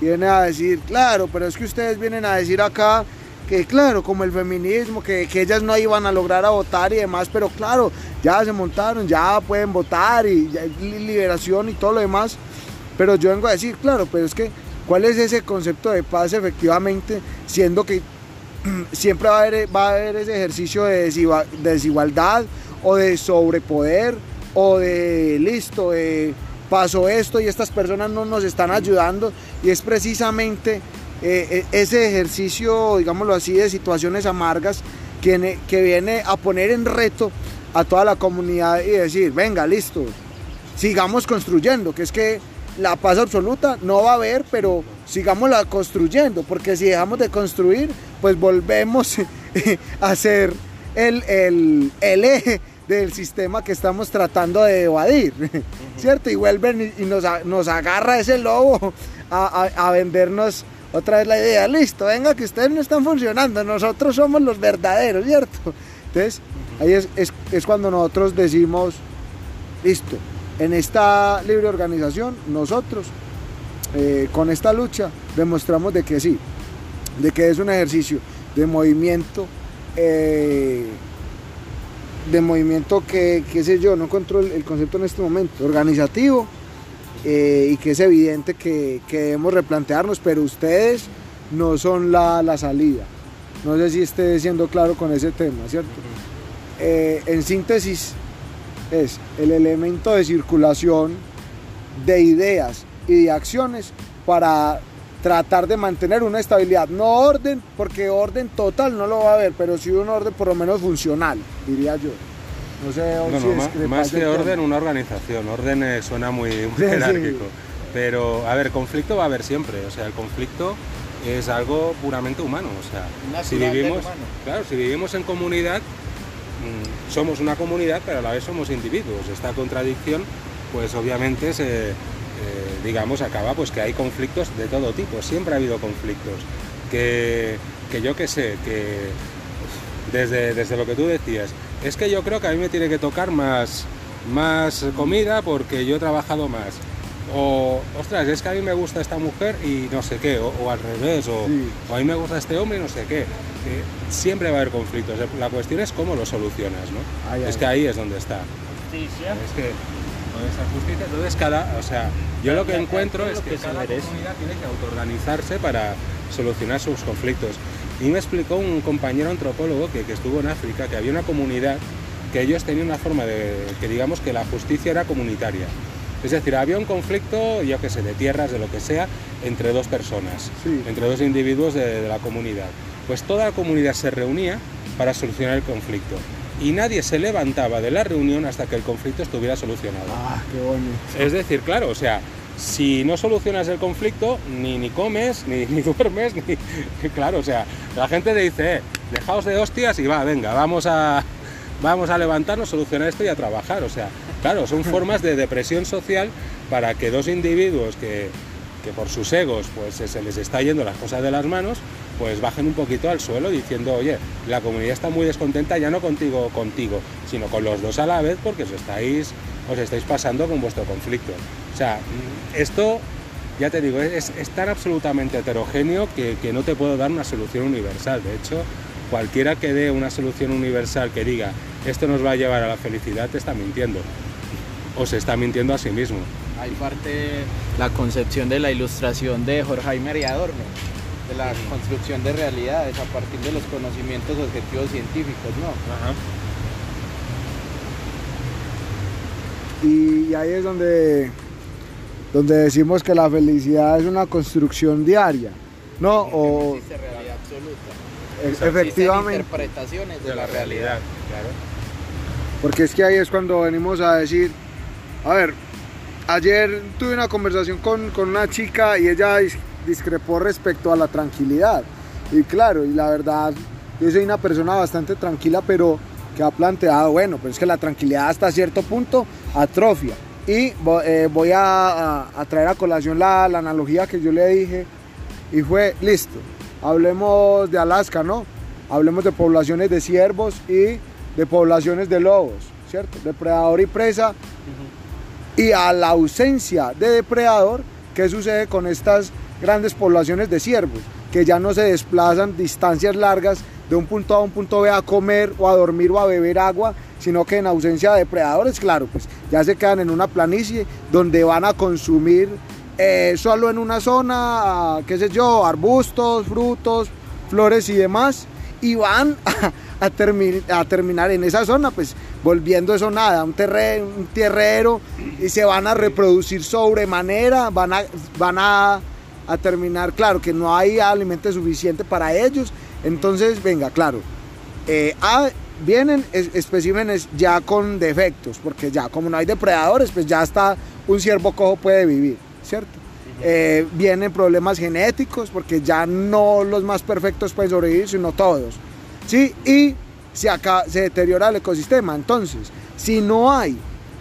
Speaker 1: viene a decir, claro, pero es que ustedes vienen a decir acá que claro, como el feminismo, que, que ellas no iban a lograr a votar y demás, pero claro, ya se montaron, ya pueden votar y ya liberación y todo lo demás. Pero yo vengo a decir, claro, pero es que, ¿cuál es ese concepto de paz efectivamente, siendo que siempre va a haber, va a haber ese ejercicio de desigualdad o de sobrepoder o de listo, de pasó esto y estas personas no nos están ayudando. Y es precisamente eh, eh, ese ejercicio, digámoslo así, de situaciones amargas que, que viene a poner en reto a toda la comunidad y decir, venga, listo, sigamos construyendo, que es que la paz absoluta no va a haber, pero sigámosla construyendo, porque si dejamos de construir, pues volvemos a ser el, el, el eje del sistema que estamos tratando de evadir, ¿cierto? Y vuelven y, nos, nos, agarra ese lobo a, a, vendernos otra vez la idea, listo, venga que ustedes no están funcionando, nosotros somos los verdaderos, ¿cierto? Entonces, ahí es, es, es cuando nosotros decimos, listo, en esta libre organización, nosotros, eh, con esta lucha, demostramos de que sí, de que es un ejercicio de movimiento, eh, de movimiento que, qué sé yo, no encuentro el, concepto en este momento, organizativo, eh, y que es evidente que, debemos replantearnos, pero ustedes no son la, la, salida. No sé si esté siendo claro con ese tema, ¿cierto? en síntesis, es el elemento de circulación de ideas y de acciones para tratar de mantener una estabilidad, no orden, porque orden total no lo va a haber, pero sí un orden por lo menos funcional, diría yo.
Speaker 2: No sé si más, que orden, una organización. Orden suena muy, jerárquico. Pero, a ver, conflicto va a haber siempre. O sea, el conflicto es algo puramente humano. O sea, si vivimos, claro, si vivimos en comunidad, Mm, somos una comunidad, pero a la vez somos individuos. Esta contradicción, pues obviamente se, eh, digamos, acaba pues que hay conflictos de todo tipo, siempre ha habido conflictos. Que, que yo que sé, que desde, desde lo que tú decías, es que yo creo que a mí me tiene que tocar más, más comida porque yo he trabajado más. O, ostras, es que a mí me gusta esta mujer y no sé qué, o, al revés, o, o, a mí me gusta este hombre y no sé qué siempre va a haber conflictos. La cuestión es cómo lo solucionas, ¿no? es que ahí es donde está.
Speaker 3: Justicia.
Speaker 2: Es que con esa justicia, entonces cada, o sea, yo lo que encuentro es que cada comunidad tiene que autoorganizarse para solucionar sus conflictos. Y me explicó un compañero antropólogo que, que estuvo en África que había una comunidad que ellos tenían una forma de que digamos que la justicia era comunitaria. Es decir, había un conflicto, yo que sé, de tierras, de lo que sea, entre dos personas, entre dos individuos de, de la comunidad pues toda la comunidad se reunía para solucionar el conflicto. Y nadie se levantaba de la reunión hasta que el conflicto estuviera solucionado.
Speaker 1: Ah, qué bonito.
Speaker 2: Es decir, claro, o sea, si no solucionas el conflicto, ni, ni comes, ni, ni duermes, ni. Claro, o sea, la gente le dice, eh, dejaos de hostias y va, venga, vamos a, vamos a levantarnos, solucionar esto y a trabajar. O sea, claro, son formas de depresión social para que dos individuos que, que por sus egos pues se les está yendo las cosas de las manos, pues bajen un poquito al suelo diciendo, oye, la comunidad está muy descontenta ya no contigo, contigo, sino con los dos a la vez porque os estáis, os estáis pasando con vuestro conflicto. O sea, esto, ya te digo, es, tan absolutamente heterogéneo que, que no te puedo dar una solución universal. De hecho, cualquiera que dé una solución universal que diga, esto nos va a llevar a la felicidad, te está mintiendo. O se está mintiendo a sí mismo.
Speaker 4: Hay parte la concepción de la ilustración de Jorge Jaime Adorno de la construcción de realidades a partir de los conocimientos objetivos científicos, ¿no?
Speaker 1: Y ahí es donde, donde decimos que la felicidad es una construcción diaria, ¿no?
Speaker 4: o, no existe realidad absoluta.
Speaker 1: efectivamente.
Speaker 4: interpretaciones de, la, realidad, claro.
Speaker 1: Porque es que ahí es cuando venimos a decir, a ver, ayer tuve una conversación con, con una chica y ella discrepó respecto a la tranquilidad. Y claro, y la verdad, yo soy una persona bastante tranquila, pero que ha planteado, bueno, pues es que la tranquilidad hasta cierto punto atrofia. Y eh, voy a, traer a colación la, analogía que yo le dije y fue, listo, hablemos de Alaska, ¿no? Hablemos de poblaciones de ciervos y de poblaciones de lobos, ¿cierto? Depredador y presa. Y a la ausencia de depredador, ¿qué sucede con estas grandes poblaciones de ciervos que ya no se desplazan distancias largas de un punto A a un punto B a comer o a dormir o a beber agua, sino que en ausencia de depredadores, claro, pues ya se quedan en una planicie donde van a consumir eh, solo en una zona, qué sé yo, arbustos, frutos, flores y demás, y van a, a terminar en esa zona, pues volviendo eso nada, un, terreno, un tierrero, y se van a reproducir sobremanera, van a, van a, a terminar, claro, que no hay alimento suficiente para ellos, entonces, venga, claro, eh, vienen especímenes ya con defectos, porque ya como no hay depredadores, pues ya hasta un ciervo cojo puede vivir, ¿cierto? Eh, vienen problemas genéticos, porque ya no los más perfectos pueden sobrevivir, sino todos, ¿sí? Y se, acá, se deteriora el ecosistema. Entonces, si no hay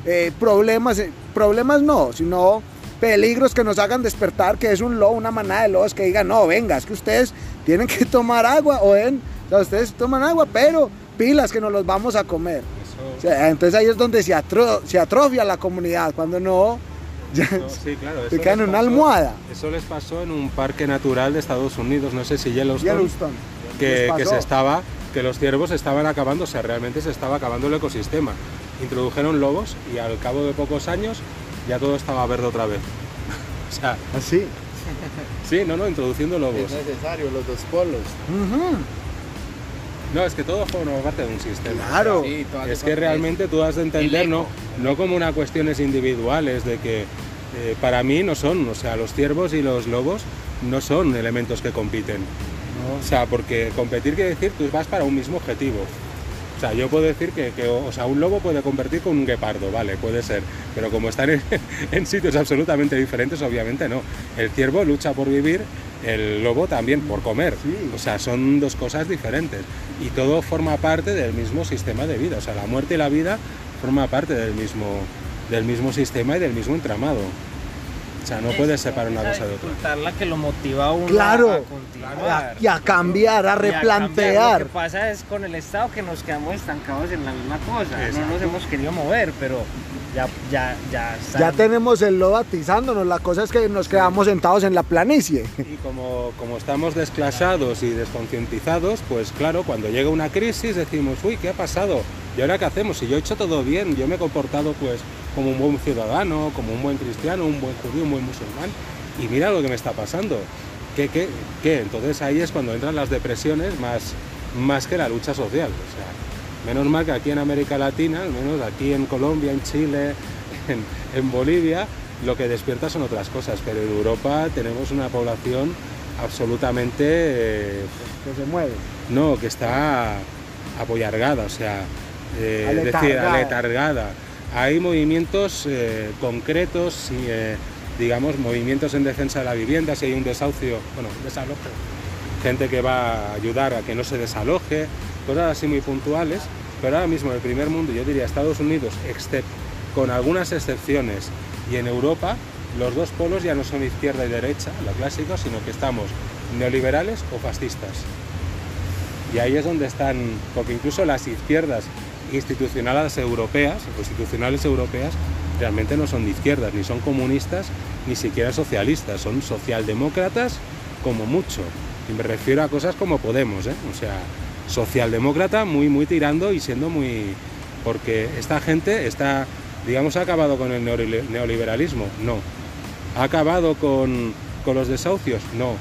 Speaker 1: eh, problemas, problemas no, sino peligros que nos hagan despertar, que es un lobo, una manada de lobos que digan, no, venga, es que ustedes tienen que tomar agua, o, en, ustedes toman agua, pero pilas que nos los vamos a comer. entonces ahí es donde se, se atrofia la comunidad, cuando no, ya sí, claro, se quedan en una almohada.
Speaker 2: Eso les pasó en un parque natural de Estados Unidos, no sé si Yellowstone, que, que, se estaba, que los ciervos estaban acabando, o sea, realmente se estaba acabando el ecosistema. Introdujeron lobos y al cabo de pocos años ya todo estaba verde otra vez.
Speaker 1: o sea, así.
Speaker 2: Sí, no, no, introduciendo lobos.
Speaker 4: Es necesario, los dos polos.
Speaker 2: No, es que todo forma parte de un sistema.
Speaker 1: Claro.
Speaker 2: es que realmente tú has de entender, no, no como una cuestiones individuales de que eh, para mí no son, o sea, los ciervos y los lobos no son elementos que compiten. O sea, porque competir quiere decir tú vas para un mismo objetivo. O sea, yo puedo decir que, o sea, un lobo puede competir con un guepardo, vale, puede ser, pero como están en, sitios absolutamente diferentes, obviamente no. El ciervo lucha por vivir, el lobo también por comer. O sea, son dos cosas diferentes. Y todo forma parte del mismo sistema de vida. O sea, la muerte y la vida forma parte del mismo, del mismo sistema y del mismo entramado. O sea, no puedes separar una cosa de otra.
Speaker 3: la que lo motiva a uno
Speaker 1: claro, a continuar. Y a, cambiar, a replantear.
Speaker 3: Lo que pasa es con el Estado que nos quedamos estancados en la misma cosa. No nos hemos querido mover, pero ya, ya, ya,
Speaker 1: ya tenemos el lodo atizándonos. La cosa es que nos quedamos sentados en la planicie.
Speaker 2: Y como, como estamos desclasados y desconcientizados, pues claro, cuando llega una crisis decimos, uy, ¿qué ha pasado? ¿Y ahora qué hacemos? Si yo he hecho todo bien, yo me he comportado pues como un buen ciudadano, como un buen cristiano, un buen judío, un buen musulmán, y mira lo que me está pasando. ¿Qué, qué, qué? Entonces ahí es cuando entran las depresiones más, más que la lucha social. O sea, menos mal que aquí en América Latina, al menos aquí en Colombia, en Chile, en, Bolivia, lo que despierta son otras cosas, pero en Europa tenemos una población absolutamente...
Speaker 1: Eh, que se mueve.
Speaker 2: No, que está apoyargada, o sea, eh, decir, aletargada hay movimientos eh, concretos, y, eh, digamos, movimientos en defensa de la vivienda, si hay un desahucio, bueno, desalojo, gente que va a ayudar a que no se desaloje, cosas así muy puntuales, pero ahora mismo en el primer mundo, yo diría Estados Unidos, excepto con algunas excepciones, y en Europa, los dos polos ya no son izquierda y derecha, la clásica, sino que estamos neoliberales o fascistas. Y ahí es donde están, porque incluso las izquierdas institucionales europeas, institucionales europeas, realmente no son de izquierdas, ni son comunistas, ni siquiera socialistas, son socialdemócratas como mucho. Y me refiero a cosas como Podemos, ¿eh? o sea, socialdemócrata muy, muy tirando y siendo muy... Porque esta gente está, digamos, ha acabado con el neoliberalismo, no. ¿Ha acabado con, con los desahucios? No.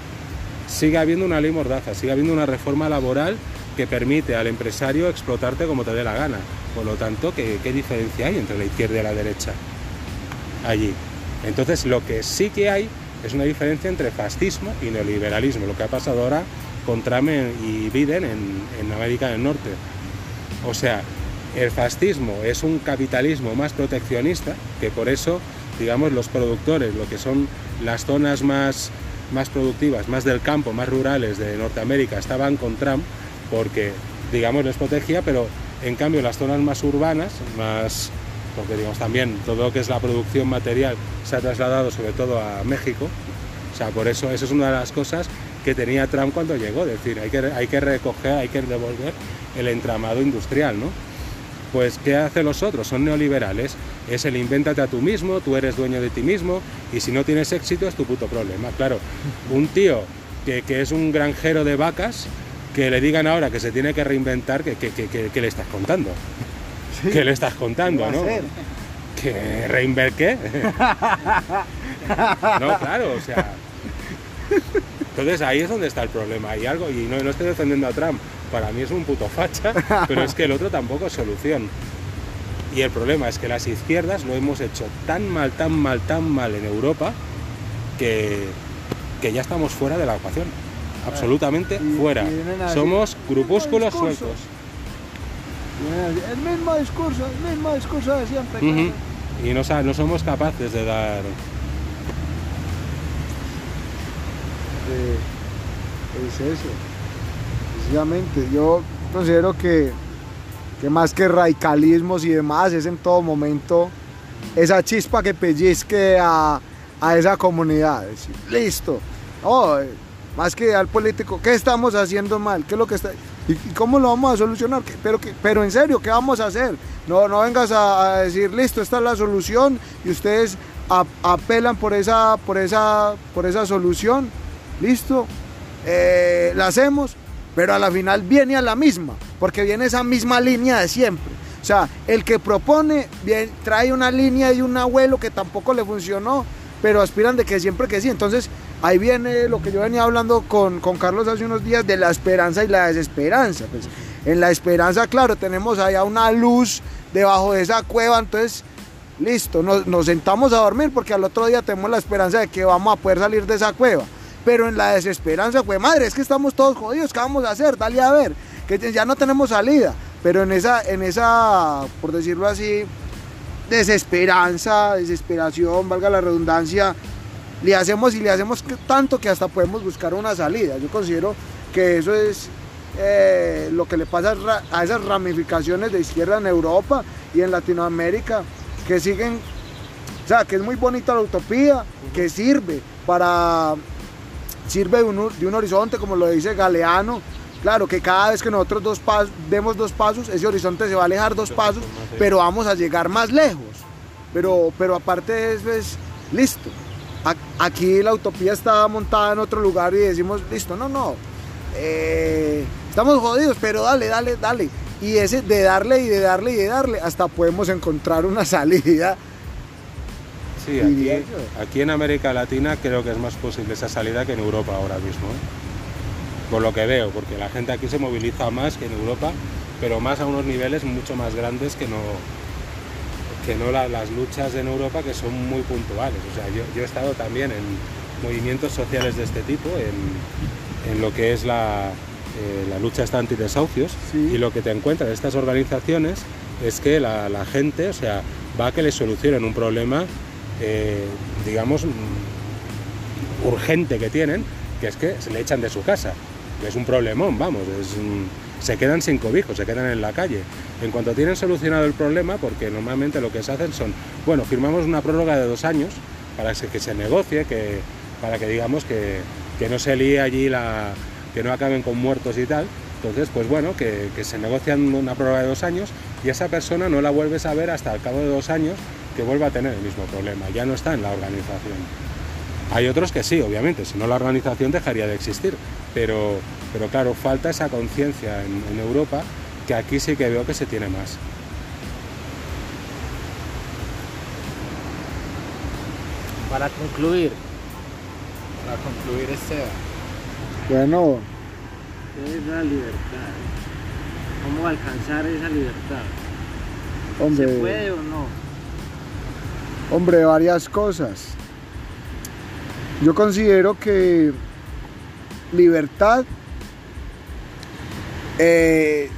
Speaker 2: Sigue habiendo una ley mordaza, sigue habiendo una reforma laboral que permite al empresario explotarte como te dé la gana. Por lo tanto, ¿qué, diferencia hay entre la izquierda y la derecha? Allí. Entonces, lo que sí que hay es una diferencia entre fascismo y neoliberalismo, lo que ha pasado ahora con Trump y Biden en, América del Norte. O sea, el fascismo es un capitalismo más proteccionista, que por eso, digamos, los productores, lo que son las zonas más, más productivas, más del campo, más rurales de Norteamérica, estaban con Trump, porque, digamos, les protegía, pero en cambio las zonas más urbanas, más, porque digamos también todo lo que es la producción material se ha trasladado sobre todo a México, o sea, por eso eso es una de las cosas que tenía Trump cuando llegó, es decir, hay que, hay que recoger, hay que devolver el entramado industrial, ¿no? Pues, ¿qué hacen los otros? Son neoliberales. Es el invéntate a tú mismo, tú eres dueño de ti mismo y si no tienes éxito es tu puto problema. Claro, un tío que, que es un granjero de vacas, que le digan ahora que se tiene que reinventar, que, le estás contando? ¿Qué le estás contando, no? ¿Que reinver qué? no, claro, o sea... Entonces ahí es donde está el problema. Y algo, y no, no estoy defendiendo a Trump, para mí es un puto facha, pero es que el otro tampoco es solución. Y el problema es que las izquierdas lo hemos hecho tan mal, tan mal, tan mal en Europa que, que ya estamos fuera de la ecuación. Absolutamente fuera. Somos
Speaker 1: "El mismo
Speaker 2: grupúsculos
Speaker 1: discurso".
Speaker 2: sueltos.
Speaker 1: El mismo discurso, el mismo discurso de siempre.
Speaker 2: Y no, no somos capaces de dar...
Speaker 1: Eh, es eso, precisamente. Yo considero que, que más que radicalismos y demás, es en todo momento esa chispa que pellizque a, a esa comunidad. Decir, listo. Oh, más que al político, ¿qué estamos haciendo mal? ¿Qué es lo que está.? ¿Y cómo lo vamos a solucionar? ¿Qué- Pero, pero en serio, ¿qué vamos a hacer? No, no vengas a, decir, listo, esta es la solución y ustedes ap- apelan por esa, por, esa, por esa solución. Listo, eh, la hacemos, pero a la final viene a la misma, porque viene esa misma línea de siempre. O sea, el que propone trae una línea y un abuelo que tampoco le funcionó, pero aspiran de que siempre que sí. Entonces, ahí viene lo que yo venía hablando con, con Carlos hace unos días de la esperanza y la desesperanza. Pues, en la esperanza, claro, tenemos allá una luz debajo de esa cueva, entonces, listo, nos, nos sentamos a dormir porque al otro día tenemos la esperanza de que vamos a poder salir de esa cueva. Pero en la desesperanza, pues madre, es que estamos todos jodidos, ¿qué vamos a hacer? Dale a ver, que ya no tenemos salida. Pero en esa, en esa, por decirlo así, desesperanza, desesperación, valga la redundancia, le hacemos y le hacemos tanto que hasta podemos buscar una salida. Yo considero que eso es eh, lo que le pasa a esas ramificaciones de izquierda en Europa y en Latinoamérica, que siguen, o sea, que es muy bonita la utopía, que sirve para, sirve de un, de un horizonte, como lo dice Galeano, Claro que cada vez que nosotros dos pas- demos dos pasos, ese horizonte se va a alejar dos pasos, pero vamos a llegar más lejos. Pero, pero aparte de eso es listo. Aquí la utopía está montada en otro lugar y decimos, listo, no, no. eh, estamos jodidos, pero dale, dale, dale. Y ese de darle y de darle y de darle, hasta podemos encontrar una salida.
Speaker 2: Sí, aquí, aquí en América Latina creo que es más posible esa salida que en Europa ahora mismo. ¿eh? Por lo que veo, porque la gente aquí se moviliza más que en Europa, pero más a unos niveles mucho más grandes que no, que no la- las luchas en Europa que son muy puntuales. O sea, yo, yo he estado también en movimientos sociales de este tipo, en, en lo que es la, eh, la lucha esta antidesahucios,
Speaker 1: Sí.
Speaker 2: y lo que te encuentras en estas organizaciones es que la, la gente, o sea, va a que les solucionen un problema, eh, digamos, mm, urgente que tienen, que es que se le echan de su casa. que Es un problemón, vamos, es, mm, se quedan sin cobijo, se quedan en la calle. En cuanto tienen solucionado el problema, porque normalmente lo que se hacen son, bueno, firmamos una prórroga de dos años para que se, negocie, que, para que digamos que, que no se líe allí la, que no acaben con muertos y tal. Entonces, pues bueno, que, que se negocian una prórroga de dos años y esa persona no la vuelves a ver hasta el cabo de dos años que vuelva a tener el mismo problema, ya no está en la organización. Hay otros que sí, obviamente, si no la organización dejaría de existir, pero, pero claro, falta esa conciencia en, en Europa que aquí sí que veo que se tiene más.
Speaker 3: Para concluir,
Speaker 4: Para concluir este...
Speaker 1: Bueno,
Speaker 3: ¿qué es la libertad? ¿Cómo alcanzar esa libertad?
Speaker 1: hombre.
Speaker 3: ¿Se puede o no?
Speaker 1: Hombre, varias cosas. Yo considero que libertad eh,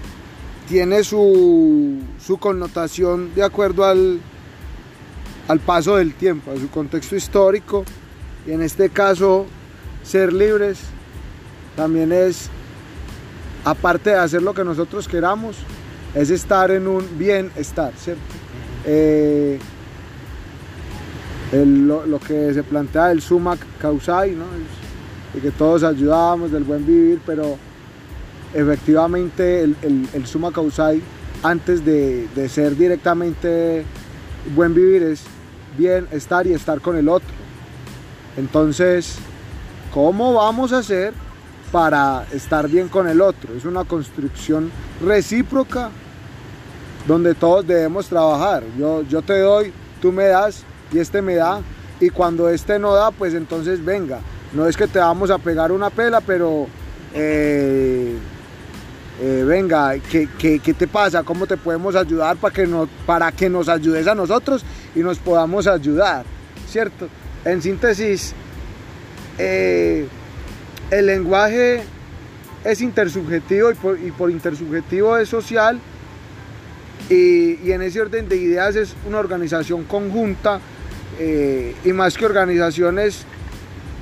Speaker 1: tiene su, su connotación de acuerdo al, al paso del tiempo, a su contexto histórico. Y en este caso, ser libres también es, aparte de hacer lo que nosotros queramos, es estar en un bienestar, ¿cierto? Eh, lo, que se plantea el summa causai, ¿no? De que todos ayudamos, del buen vivir, pero efectivamente el, el, el summa causai, antes de, de ser directamente buen vivir, es bien estar y estar con el otro. Entonces, ¿cómo vamos a hacer para estar bien con el otro? Es una construcción recíproca donde todos debemos trabajar. Yo, yo te doy, tú me das y este me da. Y cuando este no da, pues entonces venga. no es que te vamos a pegar una pela, pero eh, eh, venga, ¿qué, ¿qué, qué, te pasa? ¿Cómo te podemos ayudar para que, no, para que nos ayudes a nosotros y nos podamos ayudar? ¿Cierto? En síntesis, eh, el lenguaje es intersubjetivo y por, y por intersubjetivo es social y, y, en ese orden de ideas es una organización conjunta eh, y más que organización es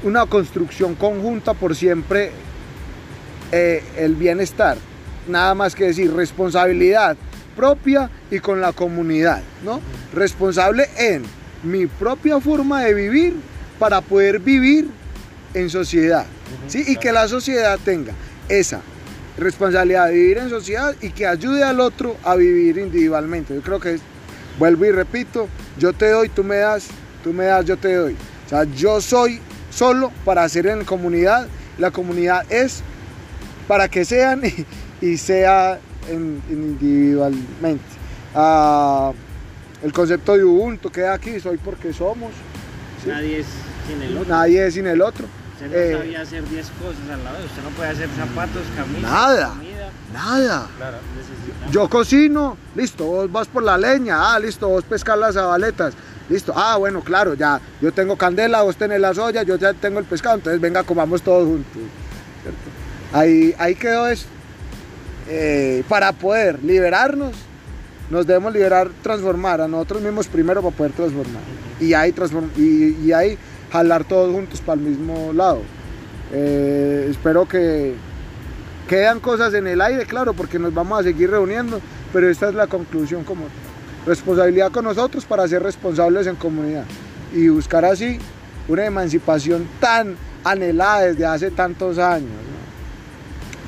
Speaker 1: una construcción conjunta por siempre el bienestar. Nada más que decir responsabilidad propia y con la comunidad, ¿no? Responsable en mi propia forma de vivir para poder vivir en sociedad, ¿sí? Y que la sociedad tenga esa responsabilidad de vivir en sociedad y que ayude al otro a vivir individualmente. Yo creo que es, vuelvo y repito, yo te doy, tú me das, tú me das, yo te doy. O sea, yo soy solo para hacer en comunidad, la comunidad es para que sean y, y sea en, individualmente. Ah, el concepto de Ubuntu queda aquí, soy porque somos.
Speaker 3: ¿sí? Nadie es sin el otro.
Speaker 1: Nadie es sin el otro.
Speaker 3: Usted no eh, sabía hacer 10 cosas al lado, usted no puede hacer zapatos, camisas,
Speaker 1: nada,
Speaker 3: comida.
Speaker 1: Nada. Claro, Yo cocino, listo, vos vas por la leña, ah, listo, vos pescar las zabaletas, listo, ah, bueno, claro, ya, yo tengo candela, vos tenés las ollas, yo ya tengo el pescado, entonces venga, comamos todos juntos. ¿cierto? Ahí, ahí quedó eso. Eh, para poder liberarnos, nos debemos liberar, transformar a nosotros mismos primero para poder transformar. Y ahí, transform y, ahí jalar todos juntos para el mismo lado. Eh, espero que quedan cosas en el aire, claro, porque nos vamos a seguir reuniendo, pero esta es la conclusión como responsabilidad con nosotros para ser responsables en comunidad y buscar así una emancipación tan anhelada desde hace tantos años.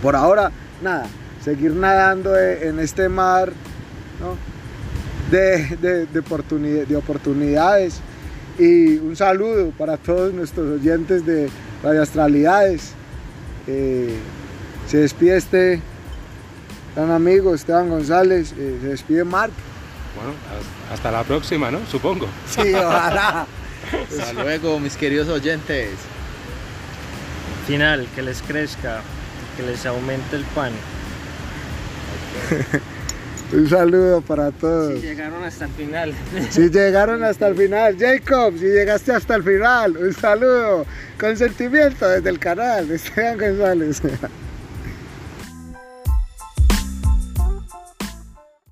Speaker 1: Por ahora, nada, seguir nadando en este mar ¿no? de, de, de, oportunidad, de oportunidades y un saludo para todos nuestros oyentes de Radio Astralidades. Eh, se despide este gran amigo Esteban González, eh, se despide Marc.
Speaker 2: Bueno, hasta la próxima, ¿no? Supongo.
Speaker 1: Sí, ojalá.
Speaker 4: hasta luego, mis queridos oyentes.
Speaker 3: Final, que les crezca, que les aumente el pan.
Speaker 1: Un saludo para todos.
Speaker 3: Si llegaron hasta el final.
Speaker 1: Si llegaron hasta el final. Jacob, si llegaste hasta el final, un saludo. Con sentimiento desde el canal Esteban González.